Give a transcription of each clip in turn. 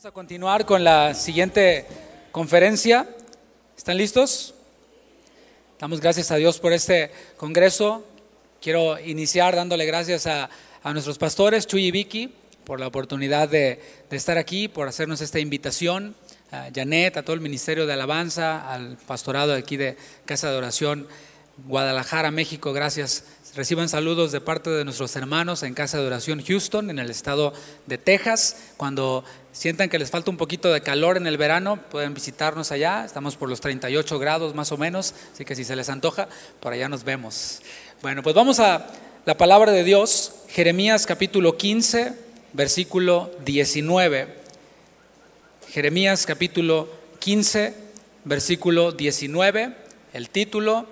Vamos a continuar con la siguiente conferencia. ¿Están listos? Damos gracias a Dios por este congreso. Quiero iniciar dándole gracias a, a nuestros pastores, Chuy y Vicky, por la oportunidad de, de, estar aquí, por hacernos esta invitación. A Janet, a todo el Ministerio de Alabanza, al pastorado aquí de Casa de Oración Guadalajara, México, gracias. Reciban saludos de parte de nuestros hermanos en Casa de Oración Houston, en el estado de Texas. Cuando sientan que les falta un poquito de calor en el verano, pueden visitarnos allá. Estamos por los 38 grados más o menos, así que si se les antoja, por allá nos vemos. Bueno, pues vamos a la palabra de Dios, Jeremías capítulo 15, versículo 19. Jeremías capítulo 15, versículo 19. El título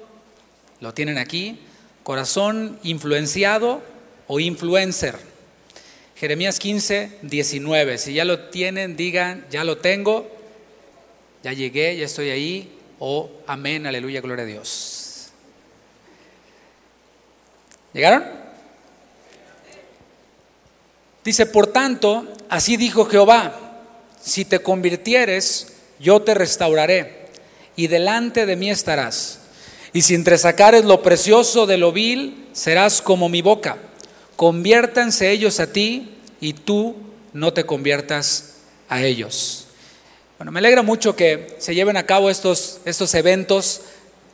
lo tienen aquí, corazón influenciado o influencer. Jeremías 15, 19. Si ya lo tienen, digan, ya lo tengo, ya llegué, ya estoy ahí, o amén, aleluya, gloria a Dios. ¿Llegaron? Dice, por tanto, así dijo Jehová, si te convirtieres, yo te restauraré, y delante de mí estarás y si entresacares lo precioso de lo vil, serás como mi boca. Conviértanse ellos a ti y tú no te conviertas a ellos. Bueno, me alegra mucho que se lleven a cabo estos, estos eventos.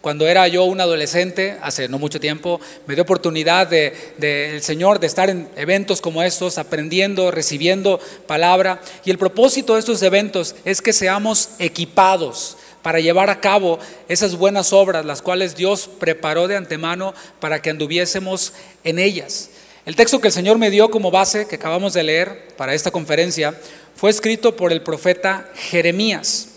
Cuando era yo un adolescente, hace no mucho tiempo, me dio oportunidad del de, Señor de estar en eventos como estos, aprendiendo, recibiendo palabra. Y el propósito de estos eventos es que seamos equipados, para llevar a cabo esas buenas obras, las cuales Dios preparó de antemano para que anduviésemos en ellas. El texto que el Señor me dio como base, que acabamos de leer para esta conferencia, fue escrito por el profeta Jeremías.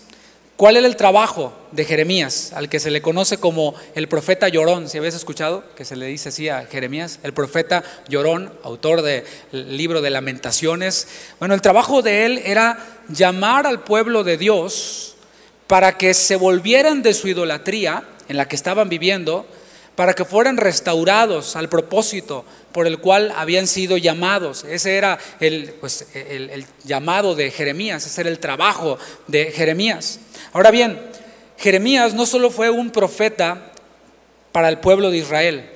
¿Cuál era el trabajo de Jeremías, al que se le conoce como el profeta llorón? Si habéis escuchado que se le dice así a Jeremías, el profeta llorón, autor del libro de lamentaciones. Bueno, el trabajo de él era llamar al pueblo de Dios para que se volvieran de su idolatría en la que estaban viviendo, para que fueran restaurados al propósito por el cual habían sido llamados. Ese era el, pues, el, llamado de Jeremías, ese era el trabajo de Jeremías. Ahora bien, Jeremías no solo fue un profeta para el pueblo de Israel,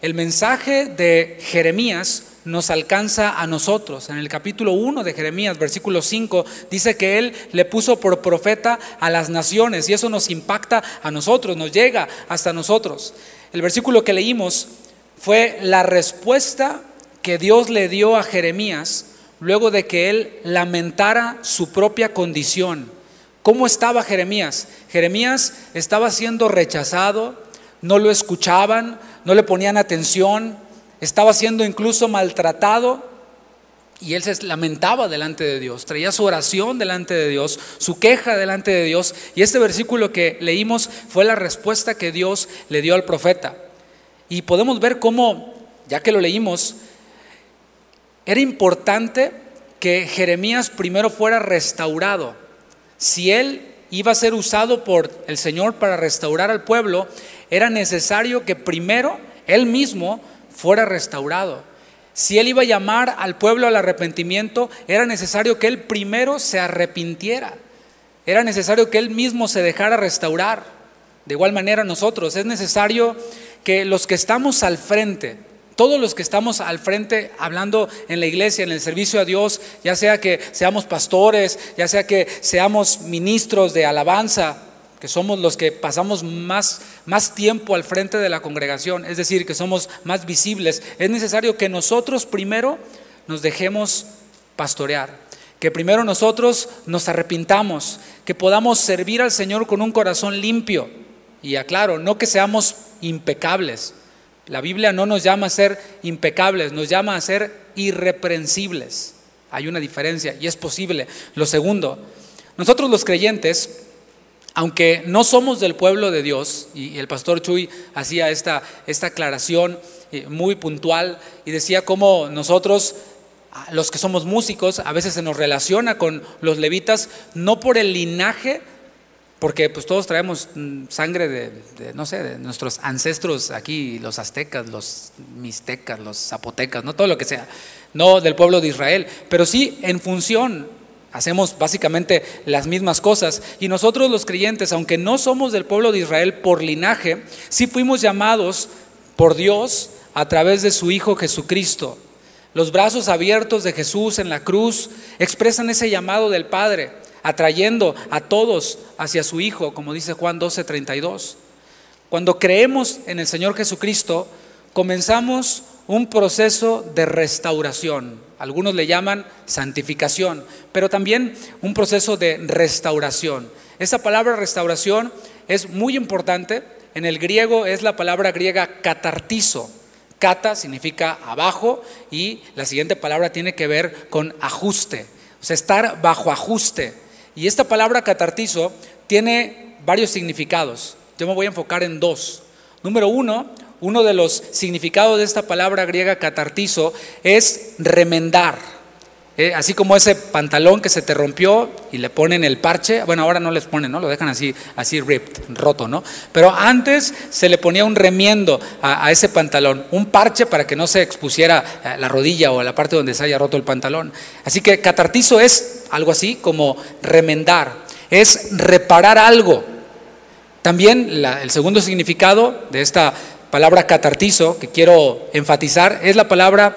el mensaje de Jeremías nos alcanza a nosotros. En el capítulo 1 de Jeremías, versículo 5, dice que Él le puso por profeta a las naciones y eso nos impacta a nosotros, nos llega hasta nosotros. El versículo que leímos fue la respuesta que Dios le dio a Jeremías luego de que él lamentara su propia condición. ¿Cómo estaba Jeremías? Jeremías estaba siendo rechazado, no lo escuchaban, no le ponían atención, estaba siendo incluso maltratado y él se lamentaba delante de Dios, traía su oración delante de Dios, su queja delante de Dios. Y este versículo que leímos fue la respuesta que Dios le dio al profeta. Y podemos ver cómo, ya que lo leímos, era importante que Jeremías primero fuera restaurado. Si él iba a ser usado por el Señor para restaurar al pueblo, era necesario que primero él mismo fuera restaurado. Si él iba a llamar al pueblo al arrepentimiento, era necesario que él primero se arrepintiera. Era necesario que él mismo se dejara restaurar. De igual manera nosotros, es necesario que los que estamos al frente, todos los que estamos al frente hablando en la iglesia, en el servicio a Dios, ya sea que seamos pastores, ya sea que seamos ministros de alabanza, que somos los que pasamos más, más tiempo al frente de la congregación, es decir, que somos más visibles, es necesario que nosotros primero nos dejemos pastorear, que primero nosotros nos arrepintamos, que podamos servir al Señor con un corazón limpio. Y aclaro, no que seamos impecables. La Biblia no nos llama a ser impecables, nos llama a ser irreprensibles. Hay una diferencia y es posible. Lo segundo, nosotros los creyentes aunque no somos del pueblo de Dios, y el pastor Chuy hacía esta, esta aclaración eh, muy puntual y decía cómo nosotros, los que somos músicos, a veces se nos relaciona con los levitas, no por el linaje, porque pues todos traemos mm, sangre de, de, no sé, de nuestros ancestros aquí, los aztecas, los mixtecas, los zapotecas, no todo lo que sea, no del pueblo de Israel, pero sí en función hacemos básicamente las mismas cosas. Y nosotros los creyentes, aunque no somos del pueblo de Israel por linaje, sí fuimos llamados por Dios a través de su Hijo Jesucristo. Los brazos abiertos de Jesús en la cruz expresan ese llamado del Padre, atrayendo a todos hacia su Hijo, como dice Juan 12:32. Cuando creemos en el Señor Jesucristo, comenzamos un proceso de restauración. Algunos le llaman santificación, pero también un proceso de restauración. Esa palabra restauración es muy importante. En el griego es la palabra griega catartizo. Cata significa abajo y la siguiente palabra tiene que ver con ajuste, o sea, estar bajo ajuste. Y esta palabra catartizo tiene varios significados. Yo me voy a enfocar en dos. Número uno, uno de los significados de esta palabra griega catartizo es remendar. Eh, así como ese pantalón que se te rompió y le ponen el parche, bueno, ahora no les ponen, ¿no? Lo dejan así, así ripped, roto, ¿no? Pero antes se le ponía un remiendo a, ese pantalón, un parche para que no se expusiera eh, la rodilla o la parte donde se haya roto el pantalón. Así que catartizo es algo así como remendar, es reparar algo. También el segundo significado de esta palabra catartizo que quiero enfatizar es la palabra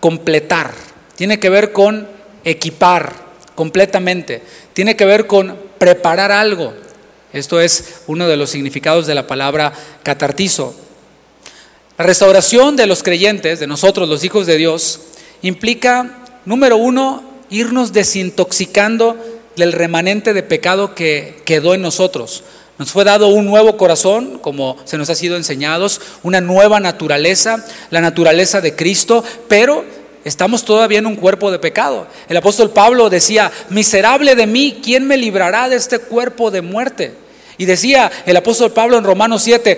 completar. Tiene que ver con equipar completamente. Tiene que ver con preparar algo. Esto es uno de los significados de la palabra catartizo. La restauración de los creyentes, de nosotros los hijos de Dios, implica, número uno, irnos desintoxicando del remanente de pecado que quedó en nosotros. Nos fue dado un nuevo corazón, como se nos ha sido enseñados, una nueva naturaleza, la naturaleza de Cristo, pero estamos todavía en un cuerpo de pecado. El apóstol Pablo decía, miserable de mí, ¿quién me librará de este cuerpo de muerte? Y decía el apóstol Pablo en Romanos 7,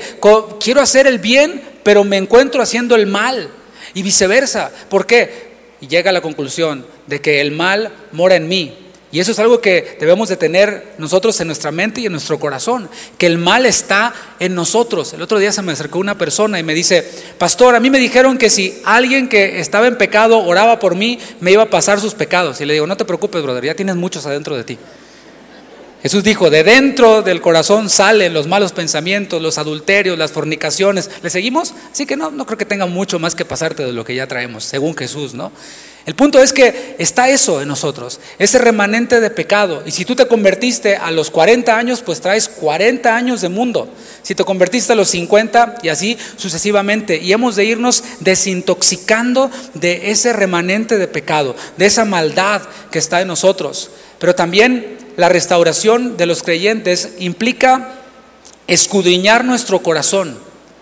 quiero hacer el bien, pero me encuentro haciendo el mal. Y viceversa. ¿Por qué? Y llega a la conclusión de que el mal mora en mí, y eso es algo que debemos de tener nosotros en nuestra mente y en nuestro corazón, que el mal está en nosotros. El otro día se me acercó una persona y me dice, pastor, a mí me dijeron que si alguien que estaba en pecado oraba por mí, me iba a pasar sus pecados. Y le digo, no te preocupes, brother, ya tienes muchos adentro de ti. Jesús dijo, de dentro del corazón salen los malos pensamientos, los adulterios, las fornicaciones. ¿Le seguimos? Así que no, no creo que tenga mucho más que pasarte de lo que ya traemos, según Jesús, ¿no? El punto es que está eso en nosotros, ese remanente de pecado. Y si tú te convertiste a los 40 años, pues traes 40 años de mundo. Si te convertiste a los 50 y así sucesivamente. Y hemos de irnos desintoxicando de ese remanente de pecado, de esa maldad que está en nosotros. Pero también la restauración de los creyentes implica escudriñar nuestro corazón.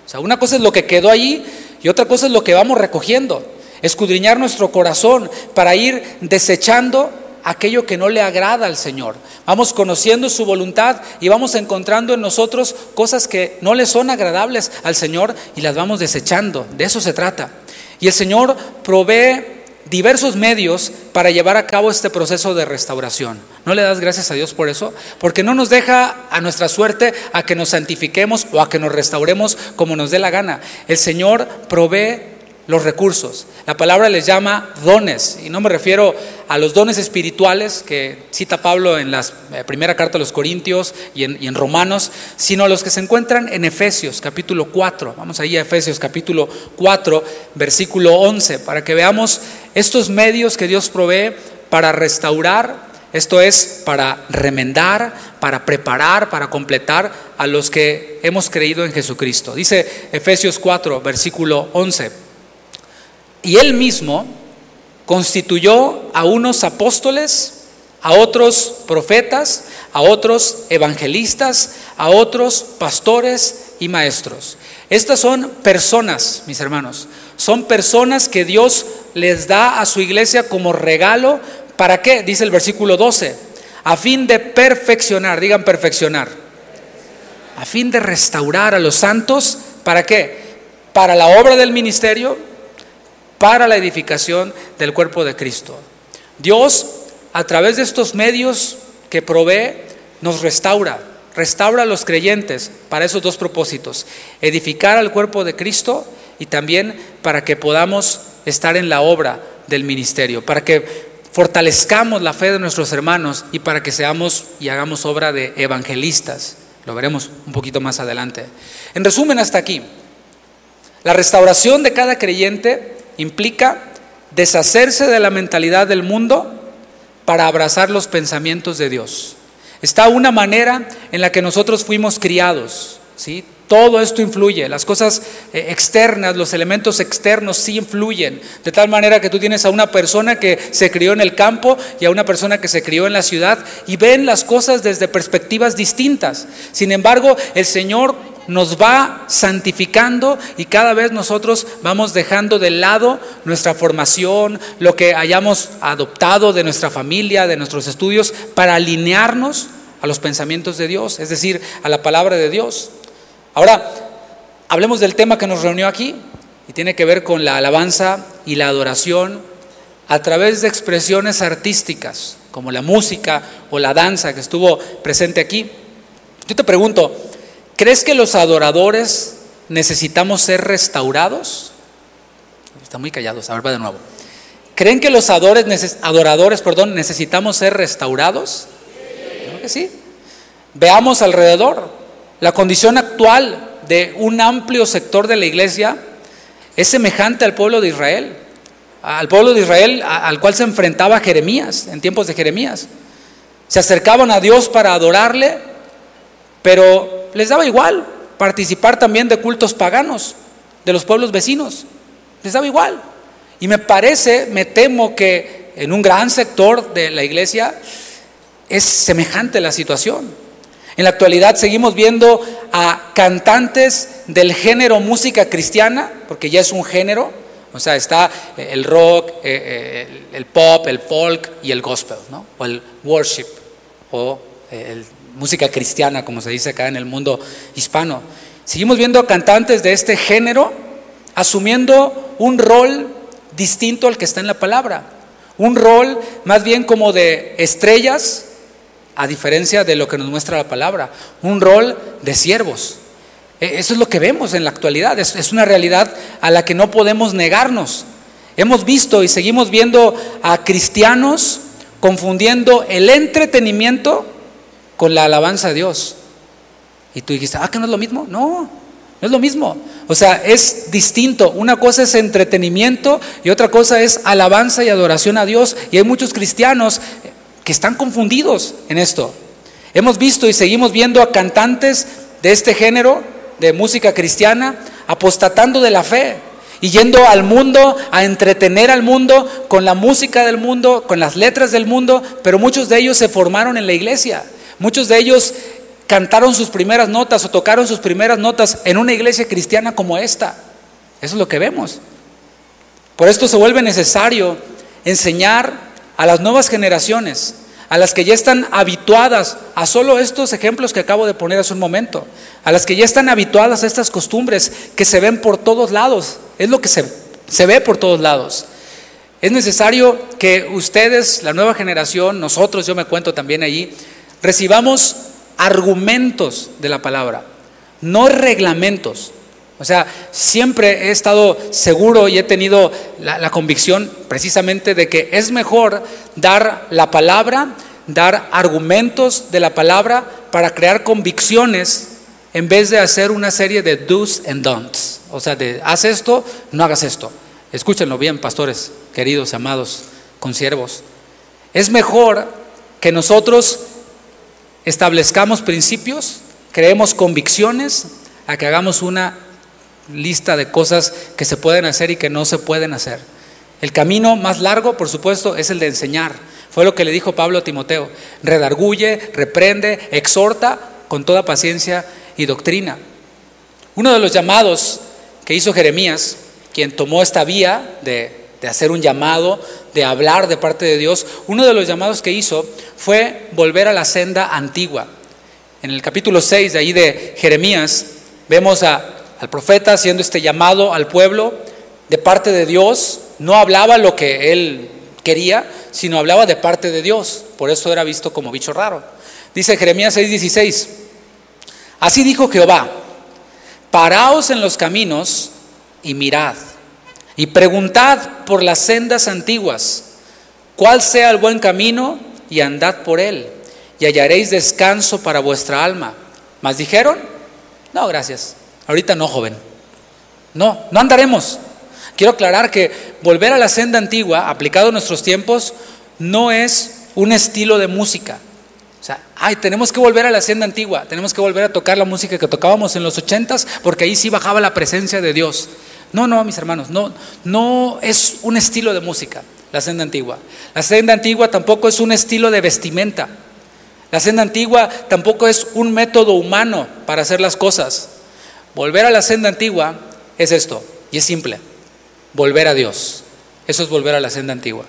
O sea, una cosa es lo que quedó allí y otra cosa es lo que vamos recogiendo escudriñar nuestro corazón para ir desechando aquello que no le agrada al Señor. Vamos conociendo su voluntad y vamos encontrando en nosotros cosas que no le son agradables al Señor y las vamos desechando. De eso se trata. Y el Señor provee diversos medios para llevar a cabo este proceso de restauración. ¿No le das gracias a Dios por eso? Porque no nos deja a nuestra suerte a que nos santifiquemos o a que nos restauremos como nos dé la gana. El Señor provee los recursos. La palabra les llama dones, y no me refiero a los dones espirituales que cita Pablo en la eh, primera carta de los Corintios y en, y en, Romanos, sino a los que se encuentran en Efesios capítulo 4. Vamos ahí a Efesios capítulo 4, versículo 11, para que veamos estos medios que Dios provee para restaurar, esto es, para remendar, para preparar, para completar a los que hemos creído en Jesucristo. Dice Efesios 4, versículo 11. Y él mismo constituyó a unos apóstoles, a otros profetas, a otros evangelistas, a otros pastores y maestros. Estas son personas, mis hermanos, son personas que Dios les da a su iglesia como regalo. ¿Para qué? Dice el versículo 12, a fin de perfeccionar, digan perfeccionar, a fin de restaurar a los santos, ¿para qué? Para la obra del ministerio, para la edificación del cuerpo de Cristo. Dios, a través de estos medios que provee, nos restaura, restaura a los creyentes para esos dos propósitos, edificar al cuerpo de Cristo y también para que podamos estar en la obra del ministerio, para que fortalezcamos la fe de nuestros hermanos y para que seamos y hagamos obra de evangelistas. Lo veremos un poquito más adelante. En resumen, hasta aquí. La restauración de cada creyente implica deshacerse de la mentalidad del mundo para abrazar los pensamientos de Dios. Está una manera en la que nosotros fuimos criados, ¿sí? Todo esto influye, las cosas eh, externas, los elementos externos sí influyen, de tal manera que tú tienes a una persona que se crió en el campo y a una persona que se crió en la ciudad y ven las cosas desde perspectivas distintas. Sin embargo, el Señor nos va santificando y cada vez nosotros vamos dejando de lado nuestra formación, lo que hayamos adoptado de nuestra familia, de nuestros estudios, para alinearnos a los pensamientos de Dios, es decir, a la palabra de Dios. Ahora, hablemos del tema que nos reunió aquí y tiene que ver con la alabanza y la adoración a través de expresiones artísticas, como la música o la danza que estuvo presente aquí. Yo te pregunto, ¿crees que los adoradores necesitamos ser restaurados? Están muy callados, a ver, va de nuevo. ¿Creen que los adoradores, adoradores perdón, necesitamos ser restaurados? Creo que sí. Veamos alrededor. La condición actual de un amplio sector de la iglesia es semejante al pueblo de Israel, al pueblo de Israel al cual se enfrentaba Jeremías en tiempos de Jeremías. Se acercaban a Dios para adorarle, pero les daba igual participar también de cultos paganos de los pueblos vecinos. Les daba igual. Y me parece, me temo que en un gran sector de la iglesia es semejante la situación. En la actualidad seguimos viendo a cantantes del género música cristiana, porque ya es un género, o sea, está eh, el rock, eh, eh, el pop, el folk y el gospel, ¿no? o el worship, o el música cristiana, como se dice acá en el mundo hispano. Seguimos viendo cantantes de este género asumiendo un rol distinto al que está en la palabra, un rol más bien como de estrellas a diferencia de lo que nos muestra la palabra, un rol de siervos. E, eso es lo que vemos en la actualidad, es, una realidad a la que no podemos negarnos. Hemos visto y seguimos viendo a cristianos confundiendo el entretenimiento con la alabanza a Dios. Y tú dijiste, ah, que no es lo mismo. No, no es lo mismo. O sea, es distinto. Una cosa es entretenimiento y otra cosa es alabanza y adoración a Dios. Y hay muchos cristianos que están confundidos en esto. Hemos visto y seguimos viendo a cantantes de este género, de música cristiana, apostatando de la fe y yendo al mundo a entretener al mundo con la música del mundo, con las letras del mundo, pero muchos de ellos se formaron en la iglesia. Muchos de ellos cantaron sus primeras notas o tocaron sus primeras notas en una iglesia cristiana como esta. Eso es lo que vemos. Por esto se vuelve necesario enseñar a las nuevas generaciones, a las que ya están habituadas a solo estos ejemplos que acabo de poner hace un momento, a las que ya están habituadas a estas costumbres que se ven por todos lados, es lo que se, se ve por todos lados. Es necesario que ustedes, la nueva generación, nosotros, yo me cuento también allí, recibamos argumentos de la palabra, no reglamentos. O sea, siempre he estado seguro y he tenido la, convicción precisamente de que es mejor dar la palabra, dar argumentos de la palabra para crear convicciones en vez de hacer una serie de do's and don'ts. O sea, de haz esto, no hagas esto. Escúchenlo bien, pastores, queridos, amados, consiervos. Es mejor que nosotros establezcamos principios, creemos convicciones, a que hagamos una lista de cosas que se pueden hacer y que no se pueden hacer. El camino más largo, por supuesto, es el de enseñar. Fue lo que le dijo Pablo a Timoteo. Redarguye, reprende, exhorta con toda paciencia y doctrina. Uno de los llamados que hizo Jeremías, quien tomó esta vía de, de hacer un llamado, de hablar de parte de Dios, uno de los llamados que hizo fue volver a la senda antigua. En el capítulo 6 de ahí de Jeremías vemos al profeta haciendo este llamado al pueblo de parte de Dios, no hablaba lo que él quería, sino hablaba de parte de Dios. Por eso era visto como bicho raro. Dice Jeremías 6:16, así dijo Jehová, paraos en los caminos y mirad, y preguntad por las sendas antiguas, cuál sea el buen camino y andad por él, y hallaréis descanso para vuestra alma. ¿Más dijeron? No, gracias. Ahorita no, joven. No, no andaremos. Quiero aclarar que volver a la senda antigua, aplicado a nuestros tiempos, no es un estilo de música. O sea, ay, tenemos que volver a la senda antigua, tenemos que volver a tocar la música que tocábamos en los ochentas, porque ahí sí bajaba la presencia de Dios. No, no, mis hermanos, no, no es un estilo de música, la senda antigua. La senda antigua tampoco es un estilo de vestimenta. La senda antigua tampoco es un método humano para hacer las cosas. Volver a la senda antigua es esto, y es simple, volver a Dios. Eso es volver a la senda antigua.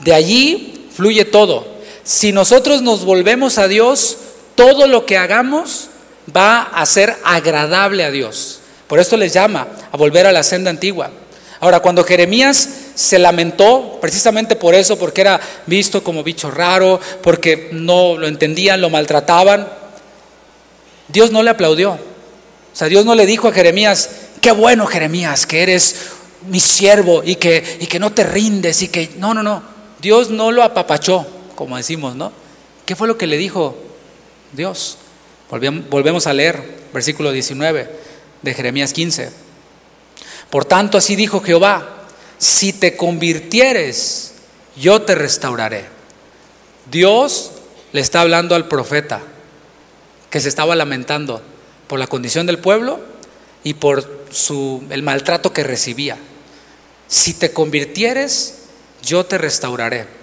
De allí fluye todo. Si nosotros nos volvemos a Dios, todo lo que hagamos va a ser agradable a Dios. Por esto les llama a volver a la senda antigua. Ahora, cuando Jeremías se lamentó, precisamente por eso, porque era visto como bicho raro, porque no lo entendían, lo maltrataban, Dios no le aplaudió. O sea, Dios no le dijo a Jeremías, qué bueno Jeremías, que eres mi siervo y que, y que no te rindes y que... No, no, no. Dios no lo apapachó, como decimos, ¿no? ¿Qué fue lo que le dijo Dios? Volvemos a leer versículo 19 de Jeremías 15. Por tanto, así dijo Jehová, si te convirtieres, yo te restauraré. Dios le está hablando al profeta que se estaba lamentando por la condición del pueblo y por su, el maltrato que recibía. Si te convirtieres, yo te restauraré.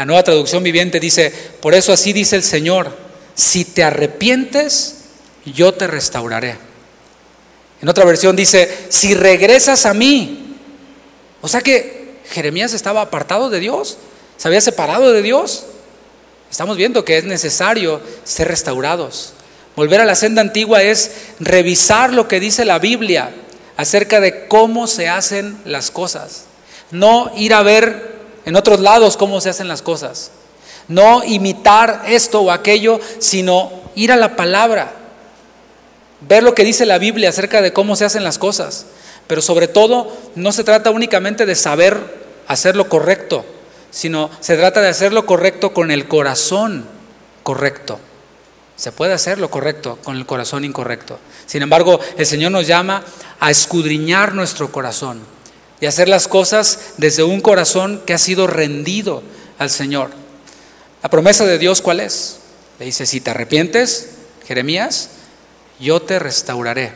La nueva traducción viviente dice, por eso así dice el Señor, si te arrepientes, yo te restauraré. En otra versión dice, si regresas a mí. O sea que Jeremías estaba apartado de Dios, se había separado de Dios. Estamos viendo que es necesario ser restaurados. Volver a la senda antigua es revisar lo que dice la Biblia acerca de cómo se hacen las cosas. No ir a ver en otros lados cómo se hacen las cosas. No imitar esto o aquello, sino ir a la palabra. Ver lo que dice la Biblia acerca de cómo se hacen las cosas. Pero sobre todo, no se trata únicamente de saber hacer lo correcto, sino se trata de hacer lo correcto con el corazón correcto. Se puede hacer lo correcto con el corazón incorrecto. Sin embargo, el Señor nos llama a escudriñar nuestro corazón y hacer las cosas desde un corazón que ha sido rendido al Señor. La promesa de Dios, ¿cuál es? Le dice, si te arrepientes, Jeremías, yo te restauraré.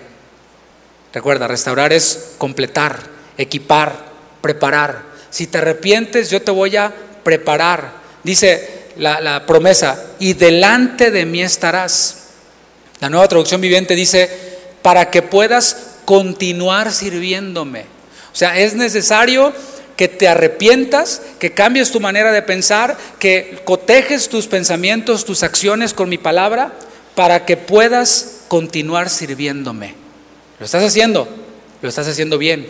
Recuerda, restaurar es completar, equipar, preparar. Si te arrepientes, yo te voy a preparar. Dice, la, promesa, y delante de mí estarás. La nueva traducción viviente dice, para que puedas continuar sirviéndome. O sea, es necesario que te arrepientas, que cambies tu manera de pensar, que cotejes tus pensamientos, tus acciones con mi palabra, para que puedas continuar sirviéndome. Lo estás haciendo, lo estás haciendo bien,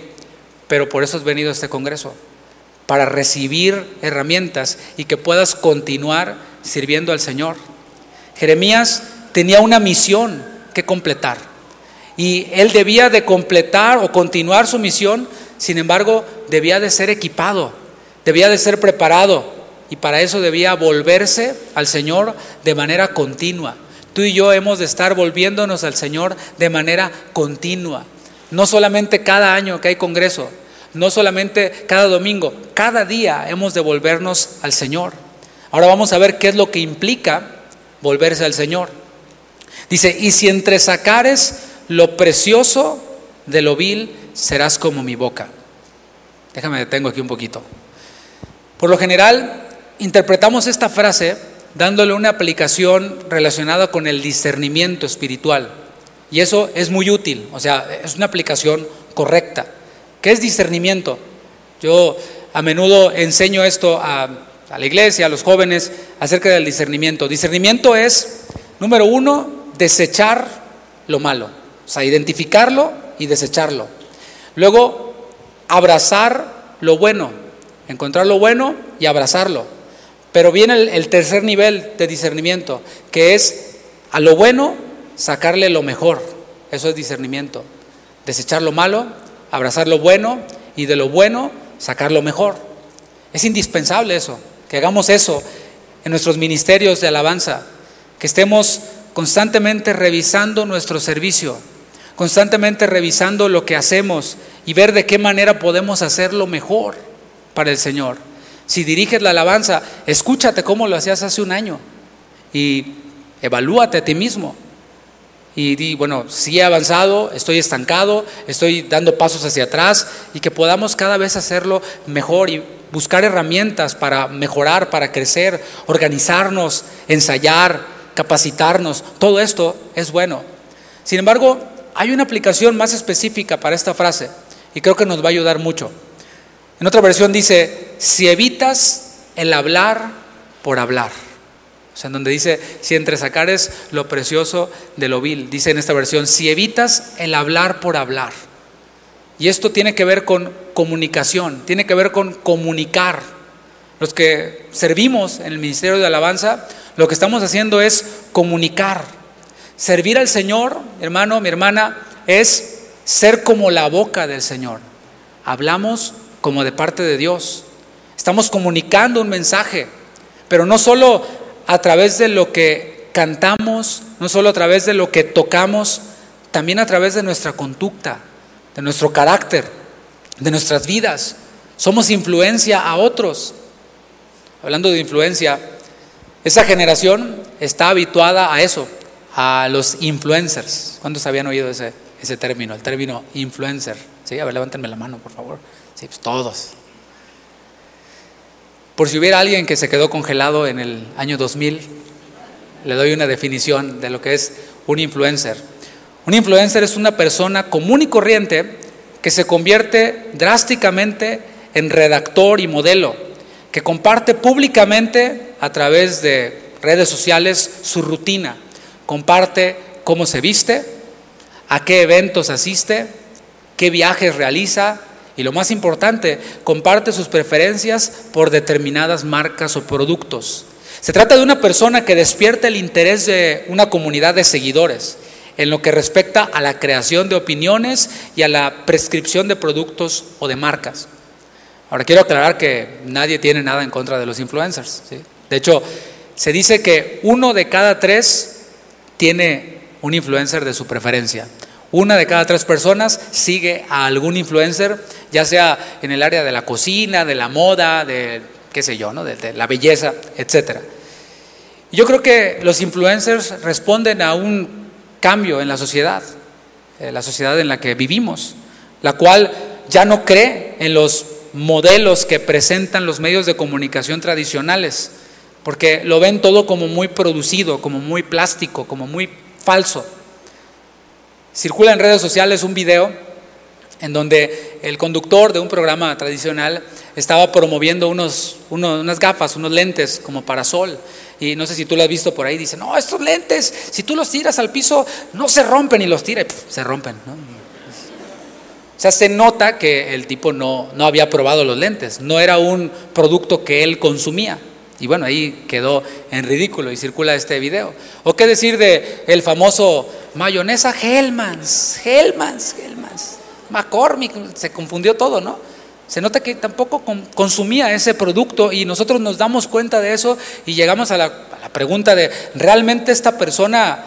pero por eso has venido a este Congreso para recibir herramientas y que puedas continuar sirviendo al Señor. Jeremías tenía una misión que completar y él debía de completar o continuar su misión, sin embargo, debía de ser equipado, debía de ser preparado y para eso debía volverse al Señor de manera continua. Tú y yo hemos de estar volviéndonos al Señor de manera continua, no solamente cada año que hay congreso, no solamente cada domingo, cada día hemos de volvernos al Señor. Ahora vamos a ver qué es lo que implica volverse al Señor. Dice, y si entresacares lo precioso de lo vil, serás como mi boca. Déjame detengo aquí un poquito. Por lo general, interpretamos esta frase dándole una aplicación relacionada con el discernimiento espiritual. Y eso es muy útil, o sea, es una aplicación correcta. ¿Qué es discernimiento? Yo a menudo enseño esto a, la iglesia, a los jóvenes, acerca del discernimiento. Discernimiento es, número uno, desechar lo malo, o sea, identificarlo y desecharlo. Luego, abrazar lo bueno, encontrar lo bueno y abrazarlo. Pero viene el tercer nivel de discernimiento, que es a lo bueno sacarle lo mejor. Eso es discernimiento. Desechar lo malo abrazar lo bueno y de lo bueno sacar lo mejor. Es indispensable eso. que hagamos eso en nuestros ministerios de alabanza, que estemos constantemente revisando nuestro servicio, constantemente revisando lo que hacemos y ver de qué manera podemos hacerlo mejor para el Señor. Si diriges la alabanza, escúchate cómo lo hacías hace un año y evalúate a ti mismo. Y di, bueno, si he avanzado, estoy estancado, estoy dando pasos hacia atrás y que podamos cada vez hacerlo mejor y buscar herramientas para mejorar, para crecer, organizarnos, ensayar, capacitarnos. Todo esto es bueno. Sin embargo, hay una aplicación más específica para esta frase y creo que nos va a ayudar mucho. En otra versión dice, si evitas el hablar por hablar. O sea, en donde dice, si entre sacares lo precioso de lo vil. Dice en esta versión, si evitas el hablar por hablar. Y esto tiene que ver con comunicación, tiene que ver con comunicar. Los que servimos en el Ministerio de Alabanza, lo que estamos haciendo es comunicar. Servir al Señor, hermano, mi hermana, es ser como la boca del Señor. Hablamos como de parte de Dios. Estamos comunicando un mensaje, pero no solo a través de lo que cantamos, no solo a través de lo que tocamos, también a través de nuestra conducta, de nuestro carácter, de nuestras vidas. Somos influencia a otros. Hablando de influencia, esa generación está habituada a eso, a los influencers. ¿Cuántos habían oído ese, ese término, el término influencer? Sí, a ver, levántenme la mano, por favor. Sí, pues todos. Por si hubiera alguien que se quedó congelado en el año 2000, le doy una definición de lo que es un influencer. Un influencer es una persona común y corriente que se convierte drásticamente en redactor y modelo, que comparte públicamente a través de redes sociales su rutina, comparte cómo se viste, a qué eventos asiste, qué viajes realiza, y lo más importante, comparte sus preferencias por determinadas marcas o productos. Se trata de una persona que despierta el interés de una comunidad de seguidores en lo que respecta a la creación de opiniones y a la prescripción de productos o de marcas. Ahora quiero aclarar que nadie tiene nada en contra de los influencers. De hecho, se dice que uno de cada tres tiene un influencer de su preferencia. Una de cada tres personas sigue a algún influencer, ya sea en el área de la cocina, de la moda, de qué sé yo, ¿no? de, la belleza, etc. Yo creo que los influencers responden a un cambio en la sociedad, eh, la sociedad en la que vivimos, la cual ya no cree en los modelos que presentan los medios de comunicación tradicionales, porque lo ven todo como muy producido, como muy plástico, como muy falso. Circula en redes sociales un video en donde el conductor de un programa tradicional estaba promoviendo unos, unas gafas, unos lentes como para sol. Y no sé si tú lo has visto por ahí, dice, no, estos lentes, si tú los tiras al piso, no se rompen y los tira y se rompen. O sea, se nota que el tipo no, no había probado los lentes, no era un producto que él consumía. Y bueno, ahí quedó en ridículo y circula este video. ¿O qué decir de el famoso mayonesa Hellmans? Hellmans, Hellmans. McCormick, se confundió todo, ¿no? Se nota que tampoco consumía ese producto y nosotros nos damos cuenta de eso y llegamos a la, a la pregunta de, ¿realmente esta persona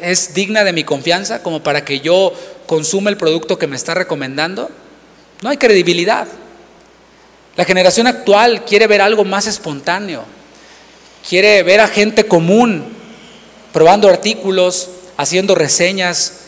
es digna de mi confianza como para que yo consuma el producto que me está recomendando? No hay credibilidad. La generación actual quiere ver algo más espontáneo, quiere ver a gente común probando artículos, haciendo reseñas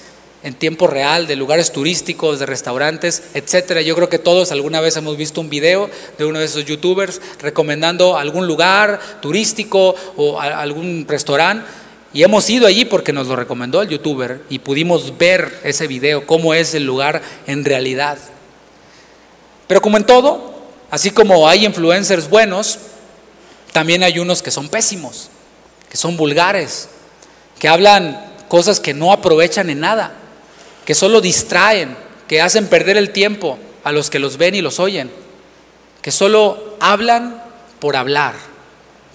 en tiempo real de lugares turísticos, de restaurantes, etcétera. Yo creo que todos alguna vez hemos visto un video de uno de esos youtubers recomendando algún lugar turístico o algún restaurante y hemos ido allí porque nos lo recomendó el youtuber y pudimos ver ese video, cómo es el lugar en realidad. Pero como en todo, Así como hay influencers buenos, también hay unos que son pésimos, que son vulgares, que hablan cosas que no aprovechan en nada, que solo distraen, que hacen perder el tiempo a los que los ven y los oyen, que solo hablan por hablar,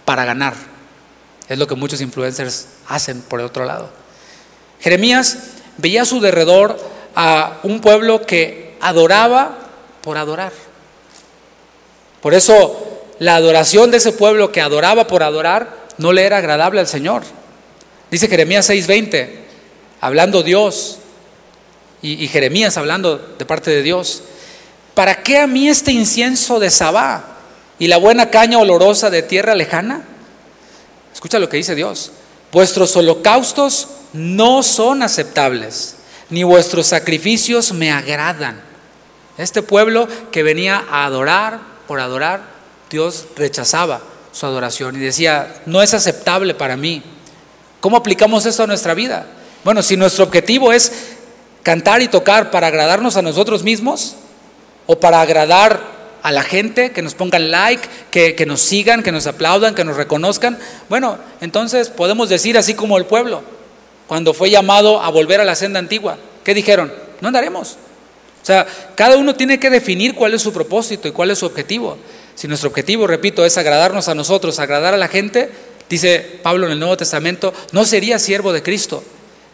para ganar. Es lo que muchos influencers hacen por el otro lado. Jeremías veía a su derredor a un pueblo que adoraba por adorar. Por eso la adoración de ese pueblo que adoraba por adorar no le era agradable al Señor. Dice Jeremías 6:20, hablando Dios y, Jeremías hablando de parte de Dios, ¿para qué a mí este incienso de Sabá y la buena caña olorosa de tierra lejana? Escucha lo que dice Dios, vuestros holocaustos no son aceptables, ni vuestros sacrificios me agradan. Este pueblo que venía a adorar por adorar, Dios rechazaba su adoración y decía, no es aceptable para mí. ¿Cómo aplicamos eso a nuestra vida? Bueno, si nuestro objetivo es cantar y tocar para agradarnos a nosotros mismos o para agradar a la gente, que nos pongan like, que, que, nos sigan, que nos aplaudan, que nos reconozcan, bueno, entonces podemos decir así como el pueblo, cuando fue llamado a volver a la senda antigua, ¿qué dijeron? No andaremos. O sea, cada uno tiene que definir cuál es su propósito y cuál es su objetivo. Si nuestro objetivo, repito, es agradarnos a nosotros, agradar a la gente, dice Pablo en el Nuevo Testamento, no sería siervo de Cristo.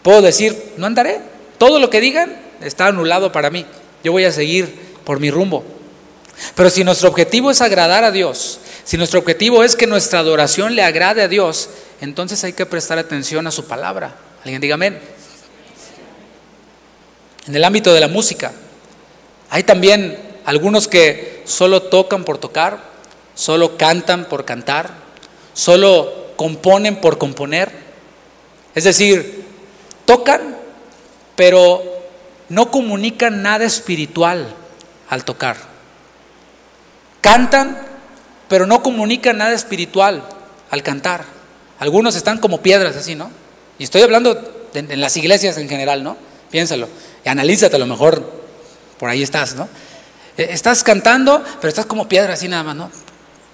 Puedo decir, no andaré. Todo lo que digan está anulado para mí. Yo voy a seguir por mi rumbo. Pero si nuestro objetivo es agradar a Dios, si nuestro objetivo es que nuestra adoración le agrade a Dios, entonces hay que prestar atención a su palabra. Alguien diga amén. En el ámbito de la música, hay también algunos que solo tocan por tocar, solo cantan por cantar, solo componen por componer. Es decir, tocan, pero no comunican nada espiritual al tocar. Cantan, pero no comunican nada espiritual al cantar. Algunos están como piedras así, ¿no? Y estoy hablando en las iglesias en general, ¿no? Piénsalo y analízate, a lo mejor por ahí estás, ¿no? Estás cantando, pero estás como piedra así nada más, ¿no?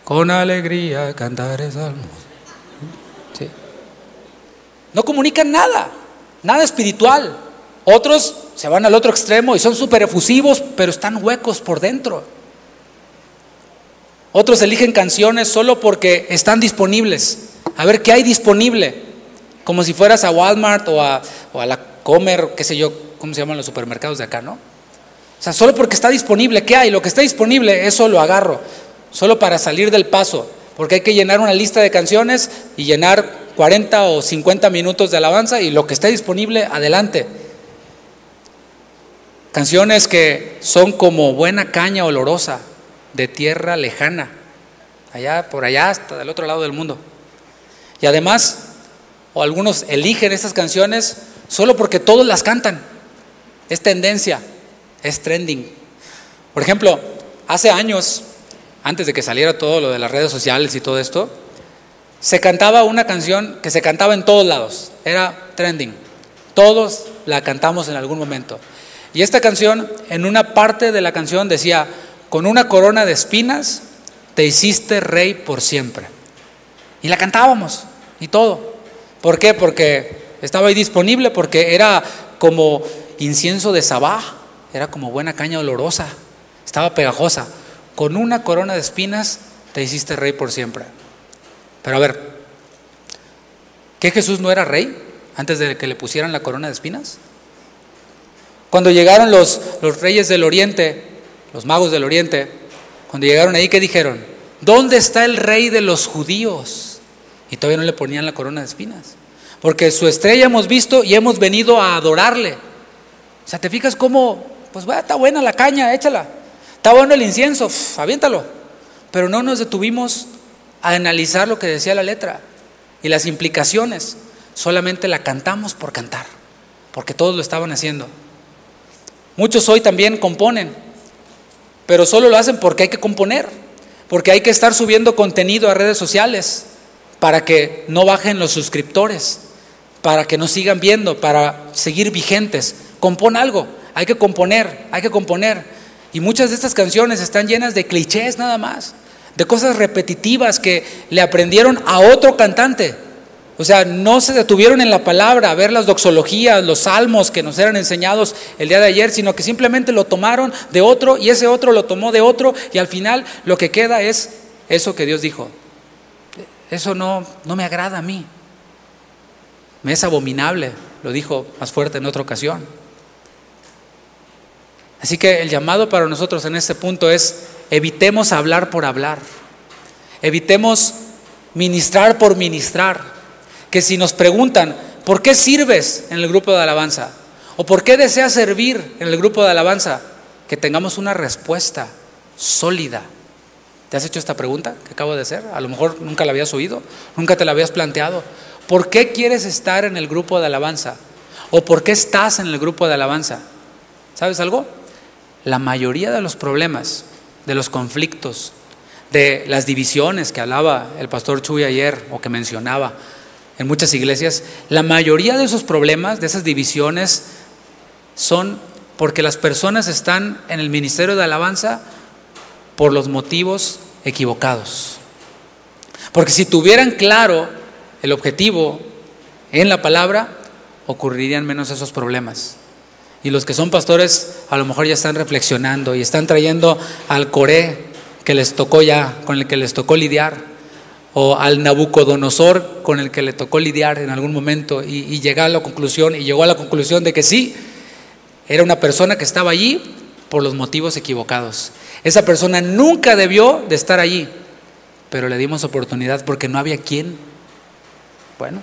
Con alegría cantaré salmos. No comunican nada, nada espiritual. Otros se van al otro extremo y son súper efusivos, pero están huecos por dentro. Otros eligen canciones solo porque están disponibles. A ver qué hay disponible. Como si fueras a Walmart o a, o a la Comer, qué sé yo, ¿cómo se llaman los supermercados de acá, no? O sea, solo porque está disponible, ¿qué hay? Lo que está disponible, eso lo agarro. Solo para salir del paso. Porque hay que llenar una lista de canciones y llenar 40 o 50 minutos de alabanza y lo que esté disponible, adelante. Canciones que son como buena caña olorosa de tierra lejana, allá por allá hasta del otro lado del mundo. Y además, o algunos eligen estas canciones solo porque todos las cantan. Es tendencia, es trending. Por ejemplo, hace años, antes de que saliera todo lo de las redes sociales y todo esto, se cantaba una canción que se cantaba en todos lados, era trending. Todos la cantamos en algún momento. Y esta canción, en una parte de la canción decía, con una corona de espinas, te hiciste rey por siempre. Y la cantábamos y todo. ¿Por qué? Porque estaba ahí disponible, porque era como incienso de sabá, era como buena caña olorosa, estaba pegajosa. Con una corona de espinas, te hiciste rey por siempre. Pero a ver, ¿qué Jesús no era rey antes de que le pusieran la corona de espinas? Cuando llegaron los, los reyes del oriente, los magos del oriente, cuando llegaron ahí, ¿qué dijeron? ¿Dónde está el rey de los judíos? Y todavía no le ponían la corona de espinas. Porque su estrella hemos visto y hemos venido a adorarle. O sea, ¿te fijas cómo? Pues va, está buena la caña, échala. Está bueno el incienso, aviéntalo. Pero no nos detuvimos a analizar lo que decía la letra y las implicaciones. Solamente la cantamos por cantar, porque todos lo estaban haciendo. Muchos hoy también componen, pero solo lo hacen porque hay que componer, porque hay que estar subiendo contenido a redes sociales para que no bajen los suscriptores, para que nos sigan viendo, para seguir vigentes. Compón algo, hay que componer, hay que componer. Y muchas de estas canciones están llenas de clichés nada más, de cosas repetitivas que le aprendieron a otro cantante. O sea, no se detuvieron en la palabra a ver las doxologías, los salmos que nos eran enseñados el día de ayer, sino que simplemente lo tomaron de otro y ese otro lo tomó de otro y al final lo que queda es eso que Dios dijo. Eso no, no me agrada a mí. Me es abominable, lo dijo más fuerte en otra ocasión. Así que el llamado para nosotros en este punto es evitemos hablar por hablar. Evitemos ministrar por ministrar. Que si nos preguntan, ¿por qué sirves en el grupo de alabanza? ¿O por qué deseas servir en el grupo de alabanza? Que tengamos una respuesta sólida. ¿Te has hecho esta pregunta que acabo de hacer? A lo mejor nunca la habías oído, nunca te la habías planteado. ¿Por qué quieres estar en el grupo de alabanza? ¿O por qué estás en el grupo de alabanza? ¿Sabes algo? La mayoría de los problemas, de los conflictos, de las divisiones que hablaba el pastor Chuy ayer o que mencionaba en muchas iglesias, la mayoría de esos problemas, de esas divisiones, son porque las personas están en el ministerio de alabanza por los motivos equivocados. Porque si tuvieran claro el objetivo en la palabra, ocurrirían menos esos problemas. Y los que son pastores a lo mejor ya están reflexionando y están trayendo al Coré que les tocó ya, con el que les tocó lidiar, o al Nabucodonosor con el que le tocó lidiar en algún momento y, y a la conclusión, y llegó a la conclusión de que sí, era una persona que estaba allí por los motivos equivocados. Esa persona nunca debió de estar allí, pero le dimos oportunidad porque no había quien. Bueno,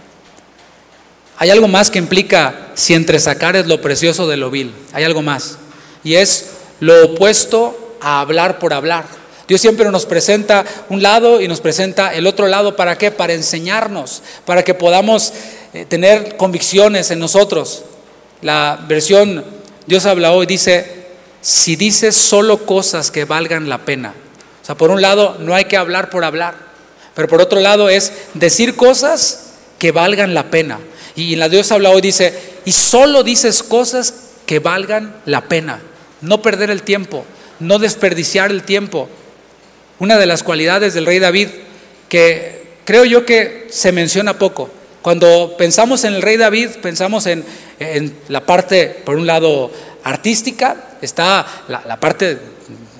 hay algo más que implica si entre sacar es lo precioso de lo vil. Hay algo más. Y es lo opuesto a hablar por hablar. Dios siempre nos presenta un lado y nos presenta el otro lado. ¿Para qué? Para enseñarnos, para que podamos eh, tener convicciones en nosotros. La versión Dios habla hoy dice, si dices solo cosas que valgan la pena. O sea, por un lado no hay que hablar por hablar, pero por otro lado es decir cosas que valgan la pena. Y la Dios habla hoy dice, y solo dices cosas que valgan la pena. No perder el tiempo, no desperdiciar el tiempo. Una de las cualidades del rey David que creo yo que se menciona poco. Cuando pensamos en el rey David, pensamos en, en la parte, por un lado, artística, está la, la parte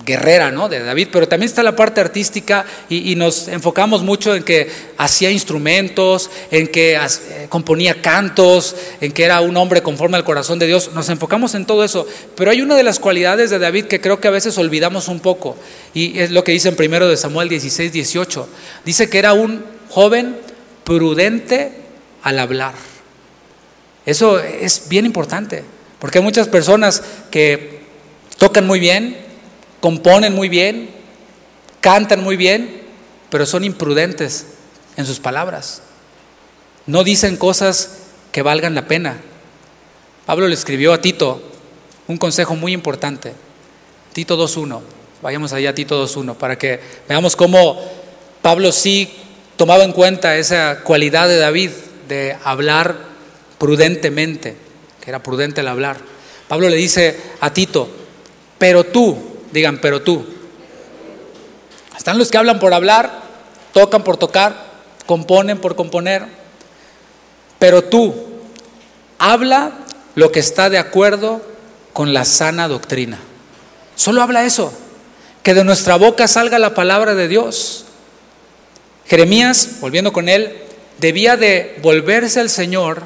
guerrera ¿no? de David, pero también está la parte artística y, nos enfocamos mucho en que hacía instrumentos, en que eh, componía cantos, en que era un hombre conforme al corazón de Dios. Nos enfocamos en todo eso, pero hay una de las cualidades de David que creo que a veces olvidamos un poco y es lo que dice en primero de Samuel 16, 18. Dice que era un joven prudente al hablar. Eso es bien importante, porque hay muchas personas que tocan muy bien, componen muy bien, cantan muy bien, pero son imprudentes en sus palabras. No dicen cosas que valgan la pena. Pablo le escribió a Tito un consejo muy importante. Tito 2.1. Vayamos allá a Tito 2.1 para que veamos cómo Pablo sí tomaba en cuenta esa cualidad de David de hablar prudentemente, que era prudente el hablar. Pablo le dice a Tito, pero tú, digan, pero tú. Están los que hablan por hablar, tocan por tocar, componen por componer, pero tú, habla lo que está de acuerdo con la sana doctrina. Solo habla eso, que de nuestra boca salga la palabra de Dios. Jeremías, volviendo con él, debía de volverse al Señor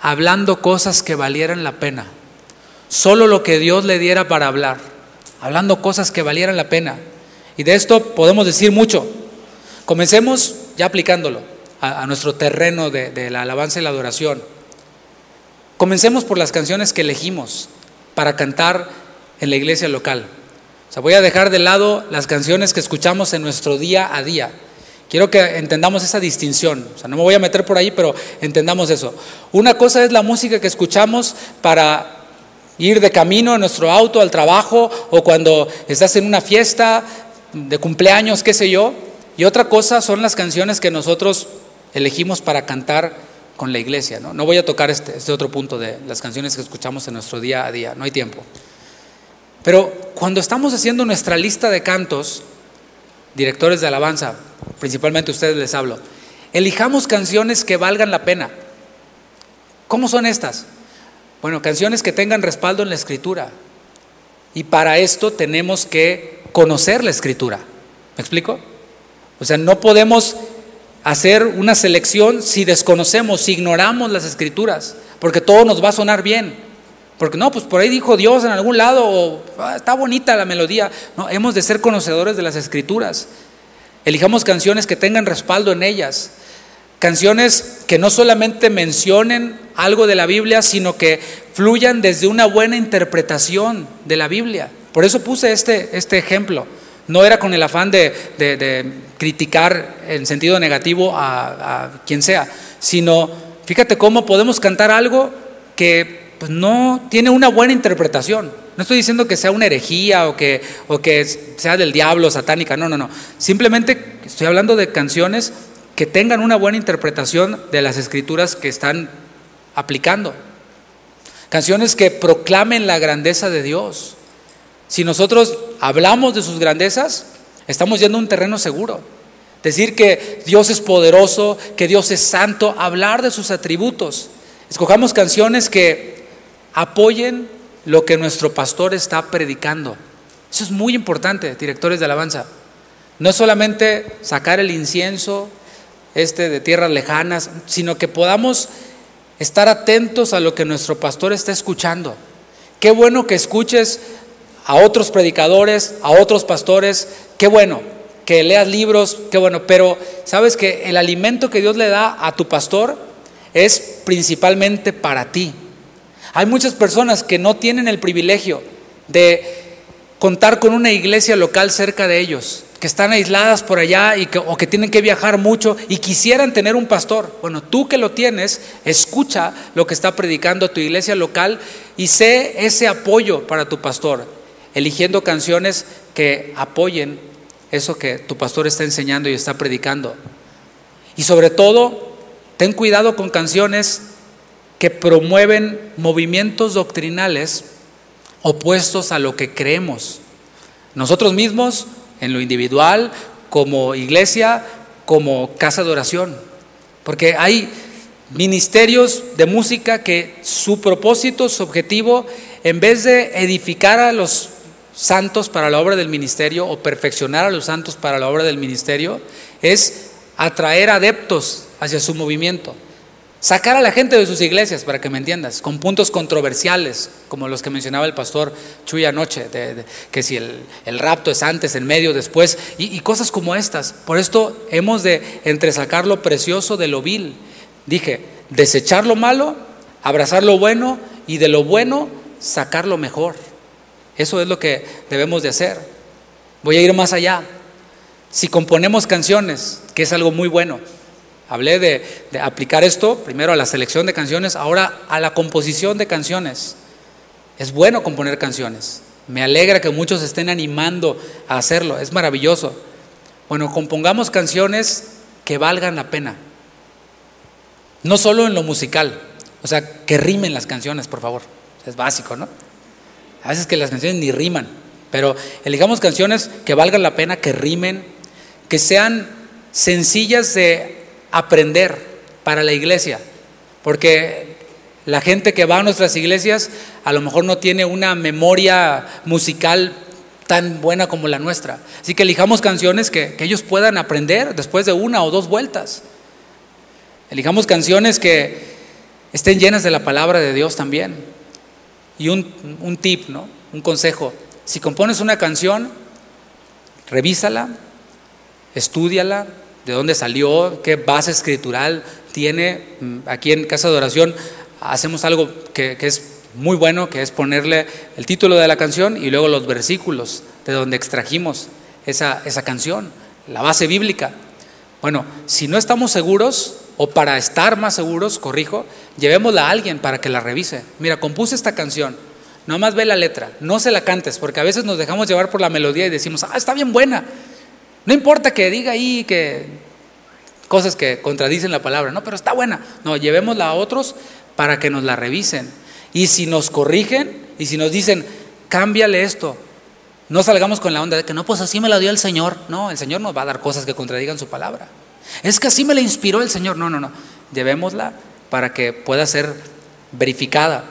hablando cosas que valieran la pena. Solo lo que Dios le diera para hablar, hablando cosas que valieran la pena. Y de esto podemos decir mucho. Comencemos ya aplicándolo a, nuestro terreno de, de la alabanza y la adoración. Comencemos por las canciones que elegimos para cantar en la iglesia local. O sea, voy a dejar de lado las canciones que escuchamos en nuestro día a día. Quiero que entendamos esa distinción. O sea, no me voy a meter por ahí, pero entendamos eso. Una cosa es la música que escuchamos para ir de camino en nuestro auto al trabajo o cuando estás en una fiesta de cumpleaños, qué sé yo. Y otra cosa son las canciones que nosotros elegimos para cantar con la iglesia. No, voy a tocar este, este otro punto de las canciones que escuchamos en nuestro día a día, no hay tiempo. Pero cuando estamos haciendo nuestra lista de cantos, directores de alabanza, principalmente ustedes les hablo, elijamos canciones que valgan la pena. ¿Cómo son estas? Bueno, canciones que tengan respaldo en la escritura. Y para esto tenemos que conocer la escritura. ¿Me explico? O sea, no podemos hacer una selección si desconocemos, si ignoramos las escrituras, porque todo nos va a sonar bien. Porque no, pues por ahí dijo Dios en algún lado, o ah, está bonita la melodía. No, hemos de ser conocedores de las escrituras. Elijamos canciones que tengan respaldo en ellas. Canciones que no solamente mencionen algo de la Biblia, sino que fluyan desde una buena interpretación de la Biblia. Por eso puse este, este ejemplo. No era con el afán de, criticar en sentido negativo a, quien sea, sino fíjate cómo podemos cantar algo que pues, no tiene una buena interpretación. No estoy diciendo que sea una herejía o que, o que sea del diablo, satánica, no, no, no. Simplemente estoy hablando de canciones que tengan una buena interpretación de las escrituras que están aplicando. Canciones que proclamen la grandeza de Dios. Si nosotros hablamos de sus grandezas, estamos yendo a un terreno seguro. Decir que Dios es poderoso, que Dios es santo, hablar de sus atributos. Escojamos canciones que apoyen lo que nuestro pastor está predicando. Eso es muy importante, directores de alabanza. No es solamente sacar el incienso este de tierras lejanas, sino que podamos estar atentos a lo que nuestro pastor está escuchando. Qué bueno que escuches a otros predicadores, a otros pastores, qué bueno que leas libros, qué bueno, pero sabes que el alimento que Dios le da a tu pastor es principalmente para ti. Hay muchas personas que no tienen el privilegio de contar con una iglesia local cerca de ellos, que están aisladas por allá y que, o que tienen que viajar mucho y quisieran tener un pastor. Bueno, tú que lo tienes, escucha lo que está predicando tu iglesia local y sé ese apoyo para tu pastor, eligiendo canciones que apoyen eso que tu pastor está enseñando y está predicando. Y sobre todo, ten cuidado con canciones que promueven movimientos doctrinales opuestos a lo que creemos. Nosotros mismos, en lo individual, como iglesia, como casa de oración. Porque hay ministerios de música que su propósito, su objetivo, en vez de edificar a los santos para la obra del ministerio o perfeccionar a los santos para la obra del ministerio, es atraer adeptos hacia su movimiento. Sacar a la gente de sus iglesias, para que me entiendas, con puntos controversiales, como los que mencionaba el pastor Chuy anoche, de, que si el, rapto es antes, en medio, después, y, cosas como estas. Por esto hemos de entresacar lo precioso de lo vil. Dije, desechar lo malo, abrazar lo bueno, y de lo bueno sacar lo mejor. Eso es lo que debemos de hacer. Voy a ir más allá. Si componemos canciones, que es algo muy bueno, Hablé de, aplicar esto primero a la selección de canciones, ahora a la composición de canciones. Es bueno componer canciones. Me alegra que muchos estén animando a hacerlo. Es maravilloso. Bueno, compongamos canciones que valgan la pena. No solo en lo musical. O sea, que rimen las canciones, por favor. Es básico, ¿no? A veces que las canciones ni riman. Pero elijamos canciones que valgan la pena, que rimen, que sean sencillas de aprender para la iglesia, porque la gente que va a nuestras iglesias a lo mejor no tiene una memoria musical tan buena como la nuestra. Así que elijamos canciones que, ellos puedan aprender después de una o dos vueltas. Elijamos canciones que estén llenas de la palabra de Dios también. Y un, un tip, ¿no? Un consejo. Si compones una canción, revísala, estudiala, de dónde salió, qué base escritural tiene. Mm, aquí en Casa de Oración hacemos algo que, es muy bueno, que es ponerle el título de la canción y luego los versículos de donde extrajimos esa, esa canción, la base bíblica. Bueno, si no estamos seguros, o para estar más seguros, corrijo, llevémosla a alguien para que la revise. Mira, compuse esta canción, nomás ve la letra, no se la cantes, porque a veces nos dejamos llevar por la melodía y decimos, ah, está bien buena, no importa que diga ahí que cosas que contradicen la palabra, no, pero está buena. No, llevémosla a otros para que nos la revisen. Y si nos corrigen y si nos dicen, cámbiale esto, no salgamos con la onda de que no, pues así me la dio el Señor. No, el Señor nos va a dar cosas que contradigan su palabra. Es que así me la inspiró el Señor. No, no, no. Llevémosla para que pueda ser verificada.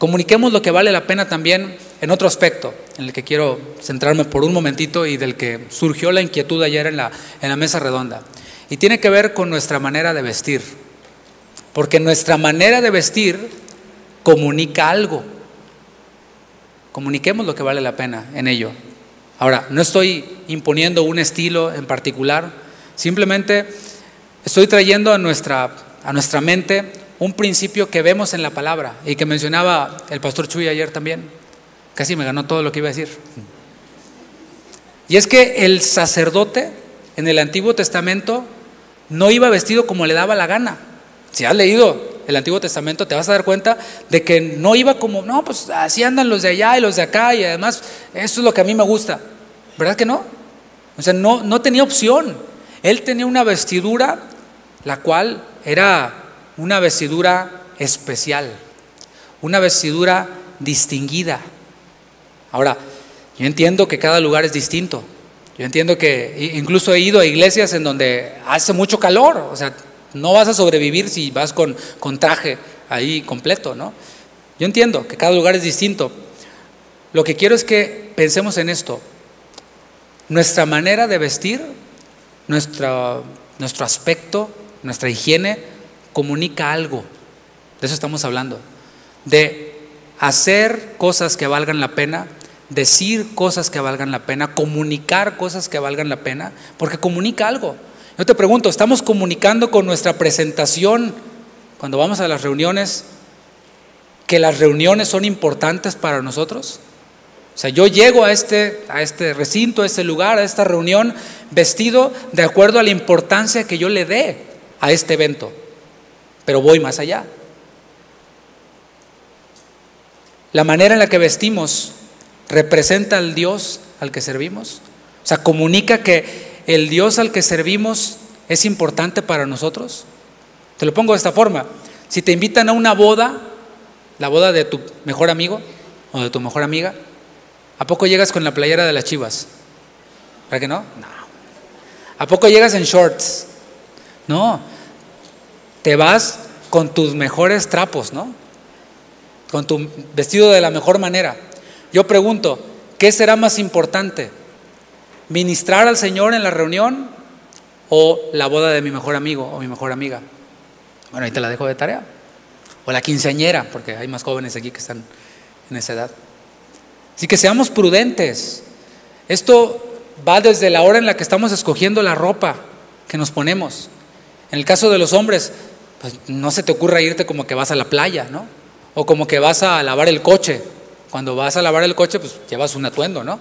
Comuniquemos lo que vale la pena también en otro aspecto, en el que quiero centrarme por un momentito y del que surgió la inquietud ayer en la, en la mesa redonda. Y tiene que ver con nuestra manera de vestir. Porque nuestra manera de vestir comunica algo. Comuniquemos lo que vale la pena en ello. Ahora, no estoy imponiendo un estilo en particular, simplemente estoy trayendo a nuestra, a nuestra mente un principio que vemos en la palabra y que mencionaba el pastor Chuy ayer también. Casi me ganó todo lo que iba a decir. Y es que el sacerdote en el Antiguo Testamento no iba vestido como le daba la gana. Si has leído el Antiguo Testamento, te vas a dar cuenta de que no iba como, no, pues así andan los de allá y los de acá, y además eso es lo que a mí me gusta. ¿Verdad que no? O sea, no, no tenía opción. Él tenía una vestidura, la cual era una vestidura especial, una vestidura distinguida. Ahora, yo entiendo que cada lugar es distinto. Yo entiendo que incluso he ido a iglesias en donde hace mucho calor, o sea, no vas a sobrevivir si vas con, con traje ahí completo, ¿no? Yo entiendo que cada lugar es distinto. Lo que quiero es que pensemos en esto. Nuestra manera de vestir, nuestro, nuestro aspecto, nuestra higiene, comunica algo. De eso estamos hablando. De hacer cosas que valgan la pena, decir cosas que valgan la pena, comunicar cosas que valgan la pena, porque comunica algo. Yo te pregunto, ¿estamos comunicando con nuestra presentación cuando vamos a las reuniones que las reuniones son importantes para nosotros? O sea, yo llego a este, a este recinto, a este lugar, a esta reunión, vestido de acuerdo a la importancia que yo le dé a este evento, pero voy más allá. La manera en la que vestimos representa al Dios al que servimos. O sea, comunica que el Dios al que servimos es importante para nosotros? Te lo pongo de esta forma. Si te invitan a una boda, la boda de tu mejor amigo o de tu mejor amiga, ¿a poco llegas con la playera de las chivas? ¿Para que no? No. ¿A poco llegas en shorts? No. Te vas con tus mejores trapos, ¿no? Con tu vestido de la mejor manera. Yo pregunto, ¿qué será más importante? ministrar al Señor en la reunión o la boda de mi mejor amigo o mi mejor amiga. Bueno, ahí te la dejo de tarea. O la quinceañera, porque hay más jóvenes aquí que están en esa edad. Así que seamos prudentes. Esto va desde la hora en la que estamos escogiendo la ropa que nos ponemos. En el caso de los hombres, pues no se te ocurra irte como que vas a la playa, ¿no? O como que vas a lavar el coche. Cuando vas a lavar el coche, pues llevas un atuendo, ¿no?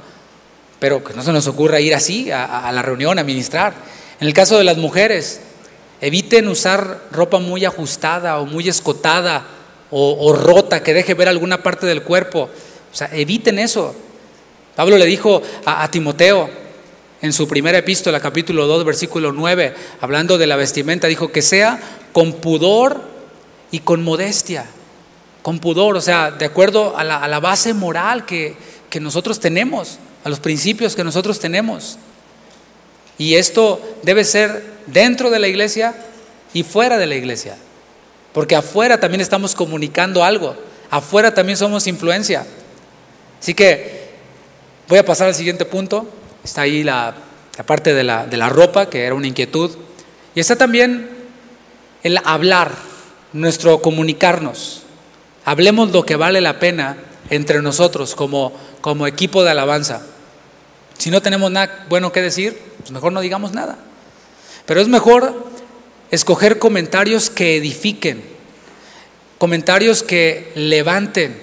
pero que no se nos ocurra ir así a, la reunión a ministrar. En el caso de las mujeres, eviten usar ropa muy ajustada o muy escotada o, rota que deje ver alguna parte del cuerpo. O sea, eviten eso. Pablo le dijo a, a Timoteo en su primera epístola, capítulo 2, versículo 9, hablando de la vestimenta, dijo que sea con pudor y con modestia. Con pudor, o sea, de acuerdo a la, base moral que, que nosotros tenemos a los principios que nosotros tenemos. Y esto debe ser dentro de la iglesia y fuera de la iglesia. Porque afuera también estamos comunicando algo. Afuera también somos influencia. Así que voy a pasar al siguiente punto. Está ahí la, parte de la, de la ropa, que era una inquietud. Y está también el hablar, nuestro comunicarnos. Hablemos lo que vale la pena entre nosotros como, como equipo de alabanza. Si no tenemos nada bueno que decir, pues mejor no digamos nada. Pero es mejor escoger comentarios que edifiquen, comentarios que levanten,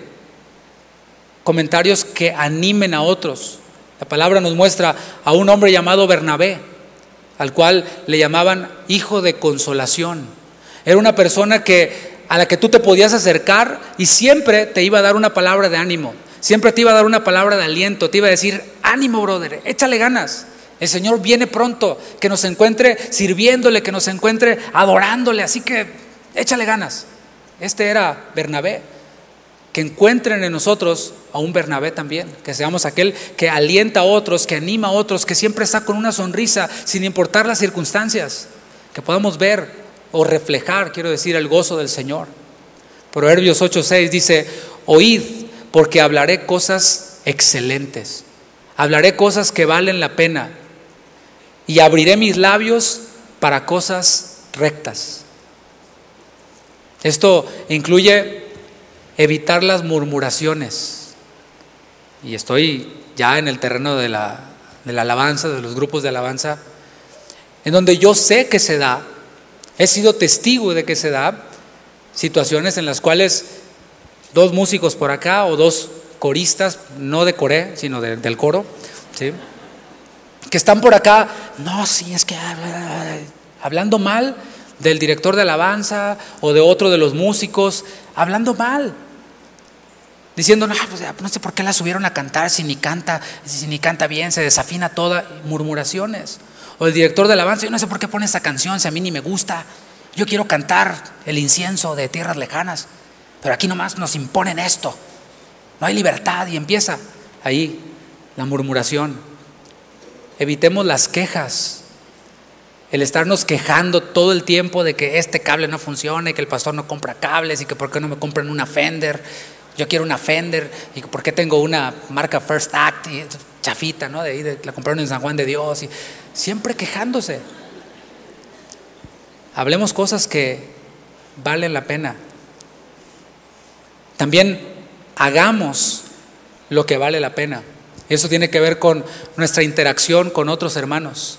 comentarios que animen a otros. La palabra nos muestra a un hombre llamado Bernabé, al cual le llamaban hijo de consolación. Era una persona que a la que tú te podías acercar y siempre te iba a dar una palabra de ánimo, siempre te iba a dar una palabra de aliento, te iba a decir, ánimo, brother, échale ganas. El Señor viene pronto, que nos encuentre sirviéndole, que nos encuentre adorándole, así que échale ganas. Este era Bernabé. Que encuentren en nosotros a un Bernabé también, que seamos aquel que alienta a otros, que anima a otros, que siempre está con una sonrisa sin importar las circunstancias, que podamos ver o reflejar, quiero decir, el gozo del Señor. Proverbios 8:6 dice, oíd, porque hablaré cosas excelentes, hablaré cosas que valen la pena y abriré mis labios para cosas rectas. Esto incluye evitar las murmuraciones. Y estoy ya en el terreno de la, de la alabanza, de los grupos de alabanza, en donde yo sé que se da, he sido testigo de que se da, situaciones en las cuales dos músicos por acá o dos coristas, no de Coré, sino del coro, ¿sí? que están por acá, no, sí, es que hablando mal del director de alabanza o de otro de los músicos, hablando mal. Diciendo, no, pues, no sé por qué la subieron a cantar si ni canta, si ni canta bien, se desafina toda, murmuraciones. O el director de alabanza, yo no sé por qué pone esa canción si a mí ni me gusta. Yo quiero cantar el incienso de tierras lejanas, pero aquí nomás nos imponen esto. No hay libertad y empieza ahí la murmuración. Evitemos las quejas, el estarnos quejando todo el tiempo de que este cable no funciona y que el pastor no compra cables y que por qué no me compran una Fender. Yo quiero una Fender y por qué tengo una marca First Act y chafita, ¿no? De ahí la compraron en San Juan de Dios y siempre quejándose. Hablemos cosas que valen la pena. También hagamos lo que vale la pena. Eso tiene que ver con nuestra interacción con otros hermanos.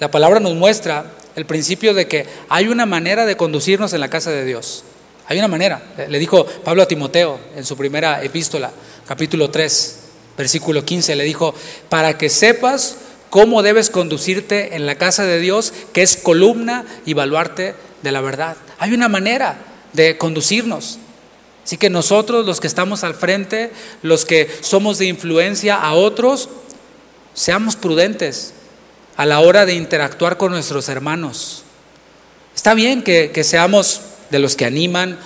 La palabra nos muestra el principio de que hay una manera de conducirnos en la casa de Dios. Hay una manera. Le dijo Pablo a Timoteo en su primera epístola, capítulo 3, versículo 15, le dijo, para que sepas cómo debes conducirte en la casa de Dios, que es columna y baluarte de la verdad. Hay una manera de conducirnos. Así que nosotros, los que estamos al frente, los que somos de influencia a otros, seamos prudentes, a la hora de interactuar con nuestros hermanos. Está bien que, seamos de los que animan,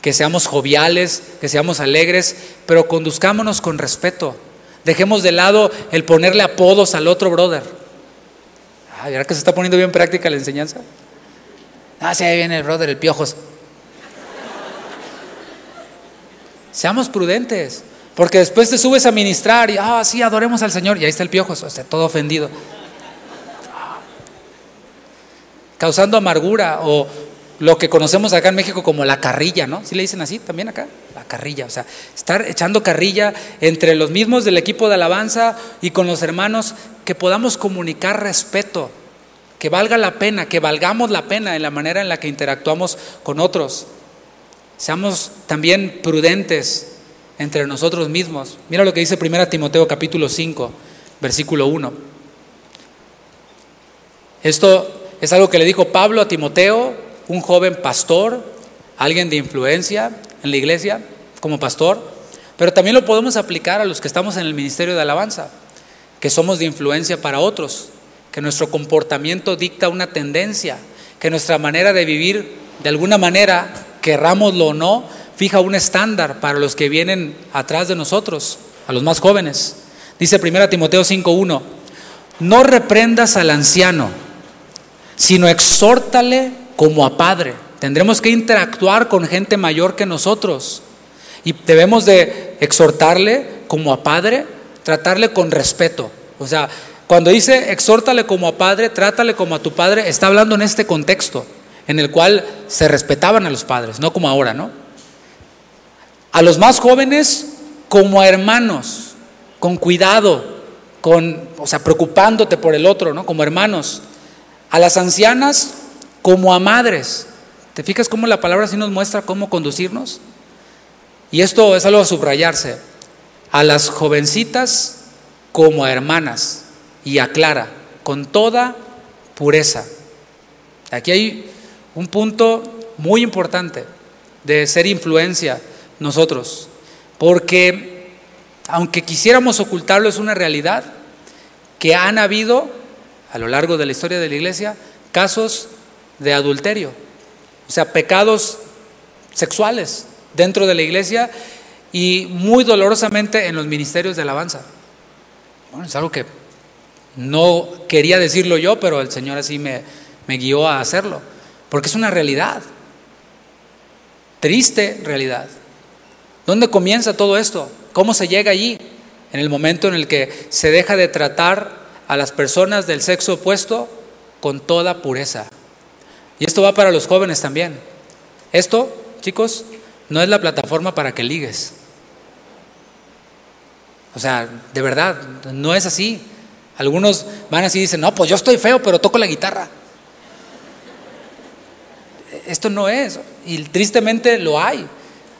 que seamos joviales, que seamos alegres, pero conduzcámonos con respeto. Dejemos de lado el ponerle apodos al otro brother. Ah, ¿verdad que se está poniendo bien práctica la enseñanza? Ah, sí, ahí viene el brother, el piojos. Seamos prudentes, porque después te subes a ministrar y, ah, sí, adoremos al Señor, y ahí está el piojos, o todo ofendido causando amargura o lo que conocemos acá en México como la carrilla, ¿no? ¿Sí le dicen así también acá? La carrilla, o sea, estar echando carrilla entre los mismos del equipo de alabanza y con los hermanos, que podamos comunicar respeto, que valga la pena, que valgamos la pena en la manera en la que interactuamos con otros. Seamos también prudentes entre nosotros mismos. Mira lo que dice 1 Timoteo capítulo 5, versículo 1. Esto es algo que le dijo Pablo a Timoteo, un joven pastor, alguien de influencia en la iglesia como pastor, pero también lo podemos aplicar a los que estamos en el ministerio de alabanza, que somos de influencia para otros, que nuestro comportamiento dicta una tendencia, que nuestra manera de vivir, de alguna manera, querrámoslo o no, fija un estándar para los que vienen atrás de nosotros, a los más jóvenes. Dice 1 Timoteo 5.1, no reprendas al anciano sino exhórtale como a padre. Tendremos que interactuar con gente mayor que nosotros y debemos de exhortarle como a padre, tratarle con respeto. O sea, cuando dice exhórtale como a padre, trátale como a tu padre, está hablando en este contexto en el cual se respetaban a los padres, no como ahora, ¿no? A los más jóvenes como a hermanos, con cuidado, con, o sea, preocupándote por el otro, ¿no? Como hermanos a las ancianas como a madres. ¿Te fijas cómo la palabra sí nos muestra cómo conducirnos? Y esto es algo a subrayarse. A las jovencitas como a hermanas y aclara, con toda pureza. Aquí hay un punto muy importante de ser influencia nosotros, porque aunque quisiéramos ocultarlo es una realidad que han habido a lo largo de la historia de la iglesia casos de adulterio, o sea, pecados sexuales dentro de la iglesia y muy dolorosamente en los ministerios de alabanza. Bueno, es algo que no quería decirlo yo, pero el Señor así me, me guió a hacerlo, porque es una realidad, triste realidad. ¿Dónde comienza todo esto? ¿Cómo se llega allí? En el momento en el que se deja de tratar a las personas del sexo opuesto con toda pureza. Y esto va para los jóvenes también. Esto, chicos, no es la plataforma para que ligues. O sea, de verdad, no es así. Algunos van así y dicen, no, pues yo estoy feo, pero toco la guitarra. Esto no es, y tristemente lo hay.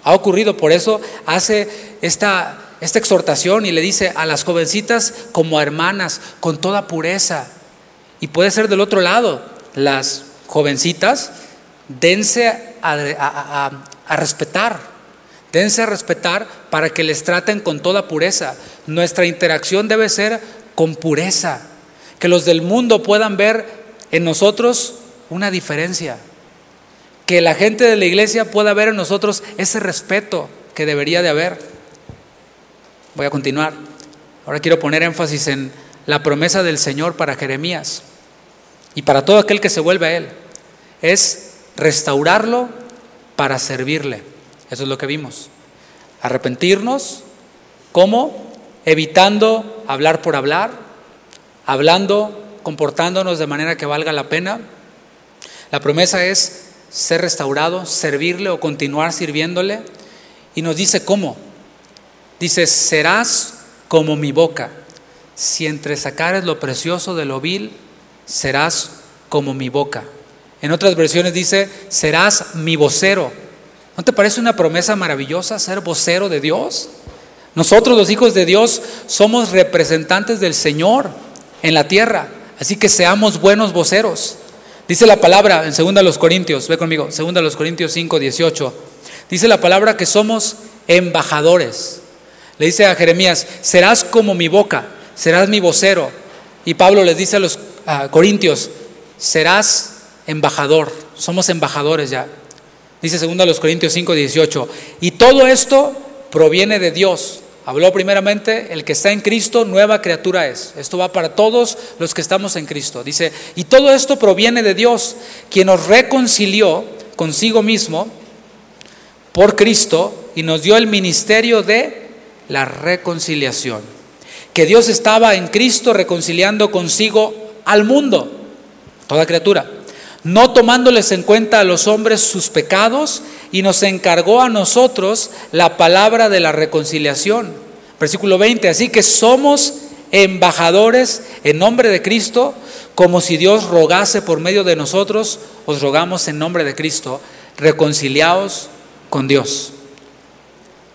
Ha ocurrido, por eso hace esta, esta exhortación y le dice a las jovencitas como hermanas, con toda pureza. Y puede ser del otro lado, las jovencitas, dense a, respetar, dense a respetar para que les traten con toda pureza. Nuestra interacción debe ser con pureza, que los del mundo puedan ver en nosotros una diferencia, que la gente de la iglesia pueda ver en nosotros ese respeto que debería de haber. Voy a continuar. Ahora quiero poner énfasis en la promesa del Señor para Jeremías y para todo aquel que se vuelve a Él. Es restaurarlo para servirle. Eso es lo que vimos. Arrepentirnos, ¿cómo? Evitando hablar por hablar, hablando, comportándonos de manera que valga la pena. La promesa es ser restaurado, servirle o continuar sirviéndole. Y nos dice cómo. Dice, serás como mi boca. Si entre sacares lo precioso de lo vil, serás como mi boca. En otras versiones dice, serás mi vocero. ¿No te parece una promesa maravillosa ser vocero de Dios? Nosotros los hijos de Dios somos representantes del Señor en la tierra, así que seamos buenos voceros. Dice la palabra en 2 los Corintios, ve conmigo, 2 los Corintios 5, 18. Dice la palabra que somos embajadores. Le dice a Jeremías, serás como mi boca, serás mi vocero. Y Pablo les dice a los Corintios, serás embajador, somos embajadores ya. Dice 2 los Corintios 5, 18. Y todo esto proviene de Dios, Habló primeramente, el que está en Cristo, nueva criatura es. Esto va para todos los que estamos en Cristo. Dice, y todo esto proviene de Dios, quien nos reconcilió consigo mismo por Cristo y nos dio el ministerio de la reconciliación. Que Dios estaba en Cristo reconciliando consigo al mundo, toda criatura, no tomándoles en cuenta a los hombres sus pecados y nos encargó a nosotros la palabra de la reconciliación. Versículo 20, así que somos embajadores en nombre de Cristo, como si Dios rogase por medio de nosotros, os rogamos en nombre de Cristo, reconciliaos con Dios.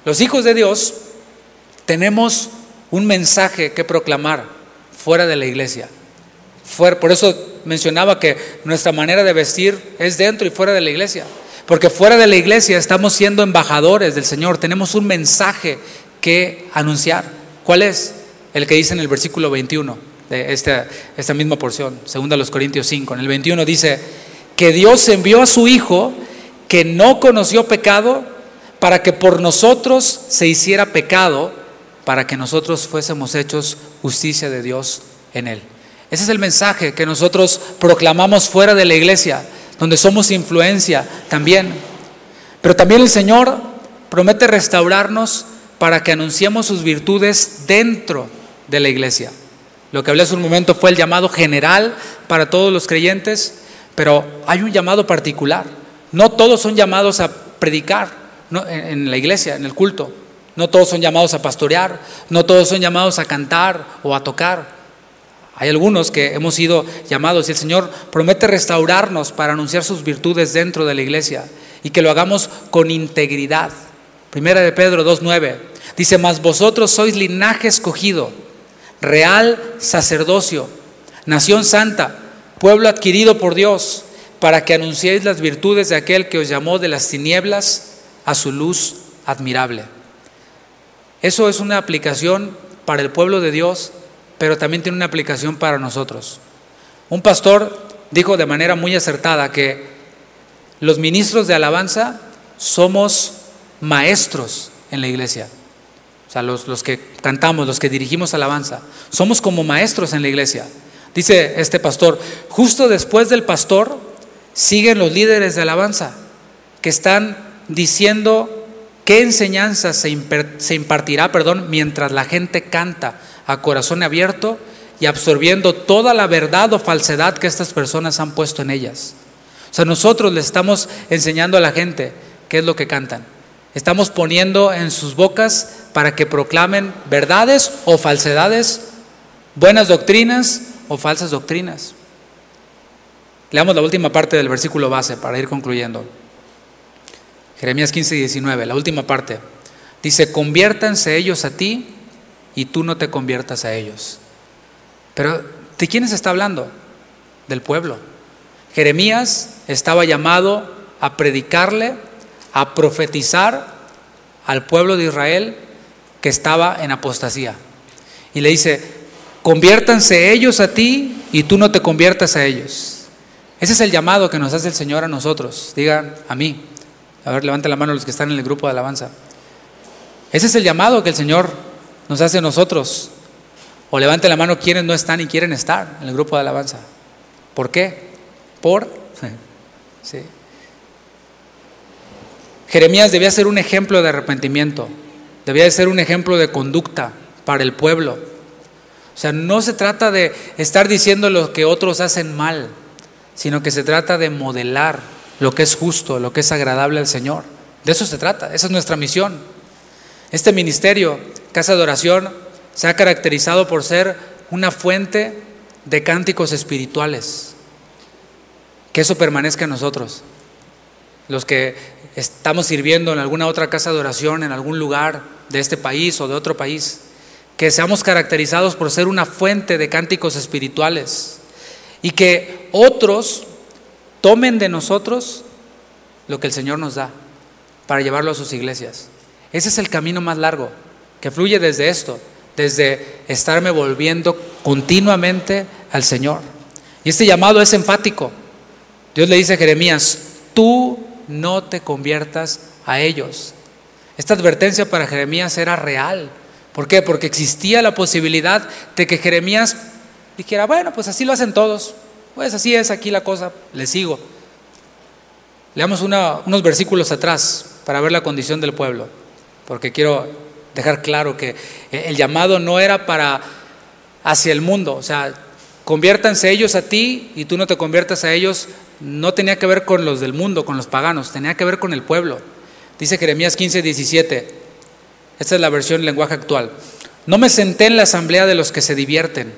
Los hijos de Dios tenemos un mensaje que proclamar fuera de la iglesia. Por eso mencionaba que nuestra manera de vestir es dentro y fuera de la iglesia. Porque fuera de la iglesia estamos siendo embajadores del Señor, tenemos un mensaje que anunciar. ¿Cuál es? El que dice en el versículo 21 de esta, esta misma porción, segunda los Corintios 5. En el 21 dice que Dios envió a su Hijo que no conoció pecado para que por nosotros se hiciera pecado, para que nosotros fuésemos hechos justicia de Dios en él. Ese es el mensaje que nosotros proclamamos fuera de la iglesia donde somos influencia también. Pero también el Señor promete restaurarnos para que anunciemos sus virtudes dentro de la iglesia. Lo que hablé hace un momento fue el llamado general para todos los creyentes, pero hay un llamado particular. No todos son llamados a predicar en la iglesia, en el culto. No todos son llamados a pastorear, no todos son llamados a cantar o a tocar. Hay algunos que hemos sido llamados y el Señor promete restaurarnos para anunciar sus virtudes dentro de la iglesia y que lo hagamos con integridad. Primera de Pedro 2.9 dice, mas vosotros sois linaje escogido, real sacerdocio, nación santa, pueblo adquirido por Dios, para que anunciéis las virtudes de aquel que os llamó de las tinieblas a su luz admirable. Eso es una aplicación para el pueblo de Dios pero también tiene una aplicación para nosotros. Un pastor dijo de manera muy acertada que los ministros de alabanza somos maestros en la iglesia. O sea, los, los, que cantamos, los que dirigimos alabanza, somos como maestros en la iglesia. Dice este pastor, justo después del pastor siguen los líderes de alabanza que están diciendo qué enseñanza se, impartirá perdón, mientras la gente canta a corazón abierto y absorbiendo toda la verdad o falsedad que estas personas han puesto en ellas. O sea, nosotros le estamos enseñando a la gente qué es lo que cantan. Estamos poniendo en sus bocas para que proclamen verdades o falsedades, buenas doctrinas o falsas doctrinas. Leamos la última parte del versículo base para ir concluyendo. Jeremías 15 y 19, la última parte. Dice, conviértanse ellos a ti y tú no te conviertas a ellos. Pero, ¿de quiénes está hablando? Del pueblo. Jeremías estaba llamado a predicarle, a profetizar al pueblo de Israel que estaba en apostasía. Y le dice, conviértanse ellos a ti y tú no te conviertas a ellos. Ese es el llamado que nos hace el Señor a nosotros. Digan a mí. A ver, levante la mano los que están en el grupo de alabanza. Ese es el llamado que el Señor nos hace nosotros. O levante la mano quienes no están y quieren estar en el grupo de alabanza. ¿Por qué? Por... Sí. Jeremías debía ser un ejemplo de arrepentimiento, debía ser un ejemplo de conducta para el pueblo. O sea, no se trata de estar diciendo lo que otros hacen mal, sino que se trata de modelar lo que es justo, lo que es agradable al Señor. De eso se trata, esa es nuestra misión. Este ministerio, Casa de Oración, se ha caracterizado por ser una fuente de cánticos espirituales. Que eso permanezca en nosotros. Los que estamos sirviendo en alguna otra casa de oración, en algún lugar de este país o de otro país, que seamos caracterizados por ser una fuente de cánticos espirituales y que otros tomen de nosotros lo que el Señor nos da para llevarlo a sus iglesias. Ese es el camino más largo, que fluye desde esto, desde estarme volviendo continuamente al Señor. Y este llamado es enfático. Dios le dice a Jeremías, tú no te conviertas a ellos. Esta advertencia para Jeremías era real. ¿Por qué? Porque existía la posibilidad de que Jeremías dijera, bueno, pues así lo hacen todos. Pues así es aquí la cosa, le sigo. Leamos unos versículos atrás para ver la condición del pueblo, porque quiero dejar claro que el llamado no era para hacia el mundo, o sea, conviértanse ellos a ti y tú no te conviertas a ellos, no tenía que ver con los del mundo, con los paganos, tenía que ver con el pueblo. Dice Jeremías 15, 17, esta es la versión lenguaje actual. No me senté en la asamblea de los que se divierten,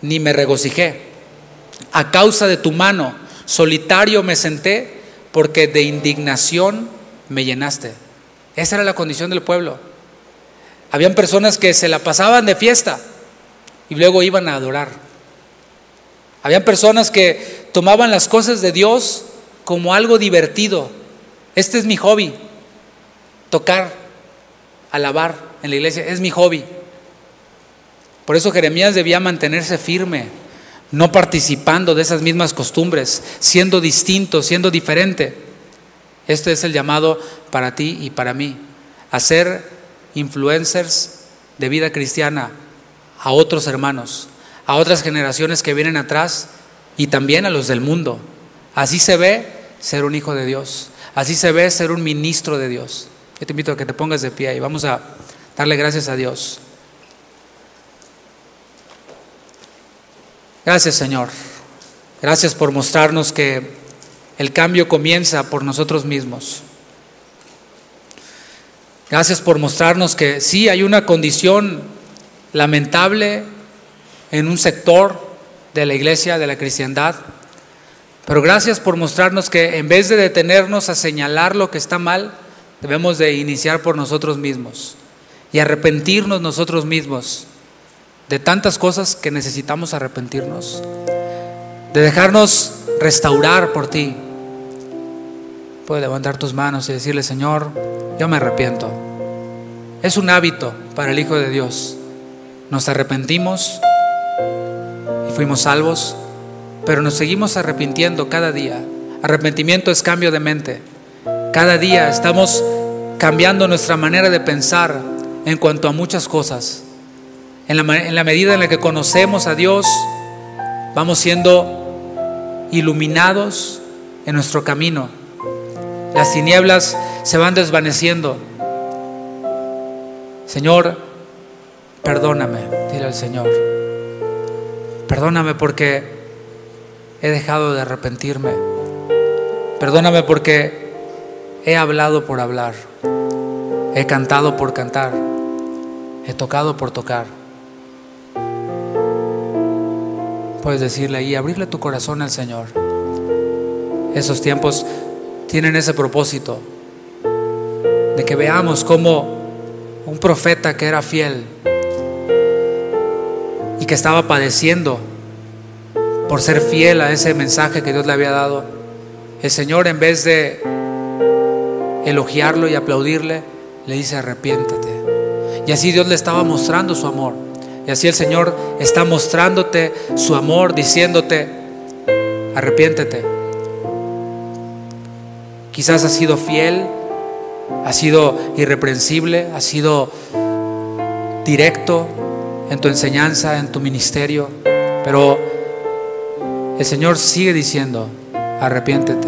ni me regocijé. A causa de tu mano, solitario me senté, porque de indignación me llenaste. Esa era la condición del pueblo. Habían personas que se la pasaban de fiesta y luego iban a adorar. Habían personas que tomaban las cosas de Dios como algo divertido. Este es mi hobby. Tocar, alabar en la iglesia es mi hobby. Por eso Jeremías debía mantenerse firme, no participando de esas mismas costumbres, siendo distinto, siendo diferente. Este es el llamado para ti y para mí, a ser influencers de vida cristiana a otros hermanos, a otras generaciones que vienen atrás y también a los del mundo. Así se ve ser un hijo de Dios. Así se ve ser un ministro de Dios. Yo te invito a que te pongas de pie y vamos a darle gracias a Dios. Gracias Señor. Gracias por mostrarnos que el cambio comienza por nosotros mismos. Gracias por mostrarnos que sí hay una condición lamentable en un sector de la iglesia, de la cristiandad. Pero gracias por mostrarnos que en vez de detenernos a señalar lo que está mal, debemos de iniciar por nosotros mismos y arrepentirnos nosotros mismos de tantas cosas que necesitamos arrepentirnos, de dejarnos restaurar por ti. Puedes levantar tus manos y decirle, Señor, yo me arrepiento. Es un hábito para el Hijo de Dios. Nos arrepentimos fuimos salvos, pero nos seguimos arrepintiendo cada día. Arrepentimiento es cambio de mente. Cada día estamos cambiando nuestra manera de pensar en cuanto a muchas cosas. En la, en la medida en la que conocemos a Dios, vamos siendo iluminados en nuestro camino. Las tinieblas se van desvaneciendo. Señor, perdóname, dile al Señor. Perdóname porque he dejado de arrepentirme. Perdóname porque he hablado por hablar. He cantado por cantar. He tocado por tocar. Puedes decirle ahí, abrirle tu corazón al Señor. Esos tiempos tienen ese propósito de que veamos como un profeta que era fiel y que estaba padeciendo por ser fiel a ese mensaje que Dios le había dado, el Señor en vez de elogiarlo y aplaudirle, le dice arrepiéntete. Y así Dios le estaba mostrando su amor. Y así el Señor está mostrándote su amor, diciéndote, arrepiéntete. Quizás has sido fiel, has sido irreprensible, has sido directo en tu enseñanza, en tu ministerio, pero el Señor sigue diciendo, arrepiéntete.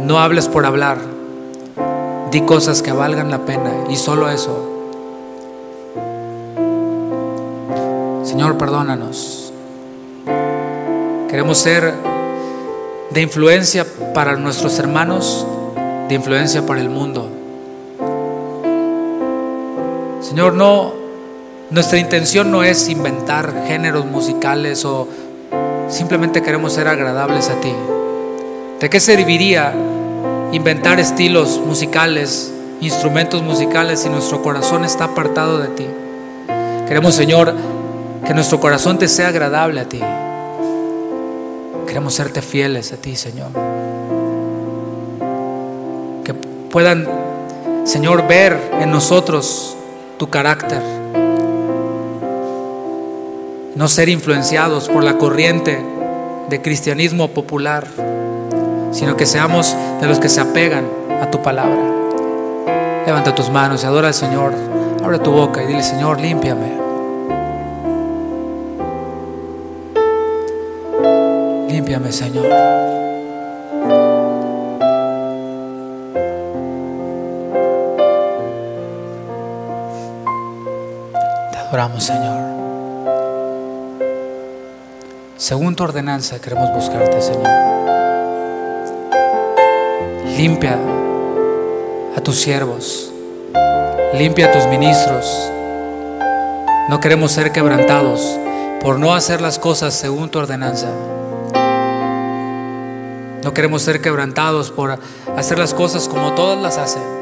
No hables por hablar, di cosas que valgan la pena y solo eso. Señor, perdónanos. Queremos ser de influencia para nuestros hermanos, de influencia para el mundo. Señor, no, nuestra intención no es inventar géneros musicales o simplemente queremos ser agradables a ti. ¿De qué serviría inventar estilos musicales, instrumentos musicales si nuestro corazón está apartado de ti? Queremos, Señor, que nuestro corazón te sea agradable a ti. Queremos serte fieles a ti, Señor. Que puedan, Señor, ver en nosotros tu carácter. No ser influenciados por la corriente de cristianismo popular, sino que seamos de los que se apegan a tu palabra. Levanta tus manos y adora al Señor. Abre tu boca y dile, Señor, límpiame. Límpiame, Señor. Te adoramos, Señor. Según tu ordenanza queremos buscarte, Señor. Limpia a tus siervos. Limpia a tus ministros. No queremos ser quebrantados por no hacer las cosas según tu ordenanza. No queremos ser quebrantados por hacer las cosas como todas las hacen.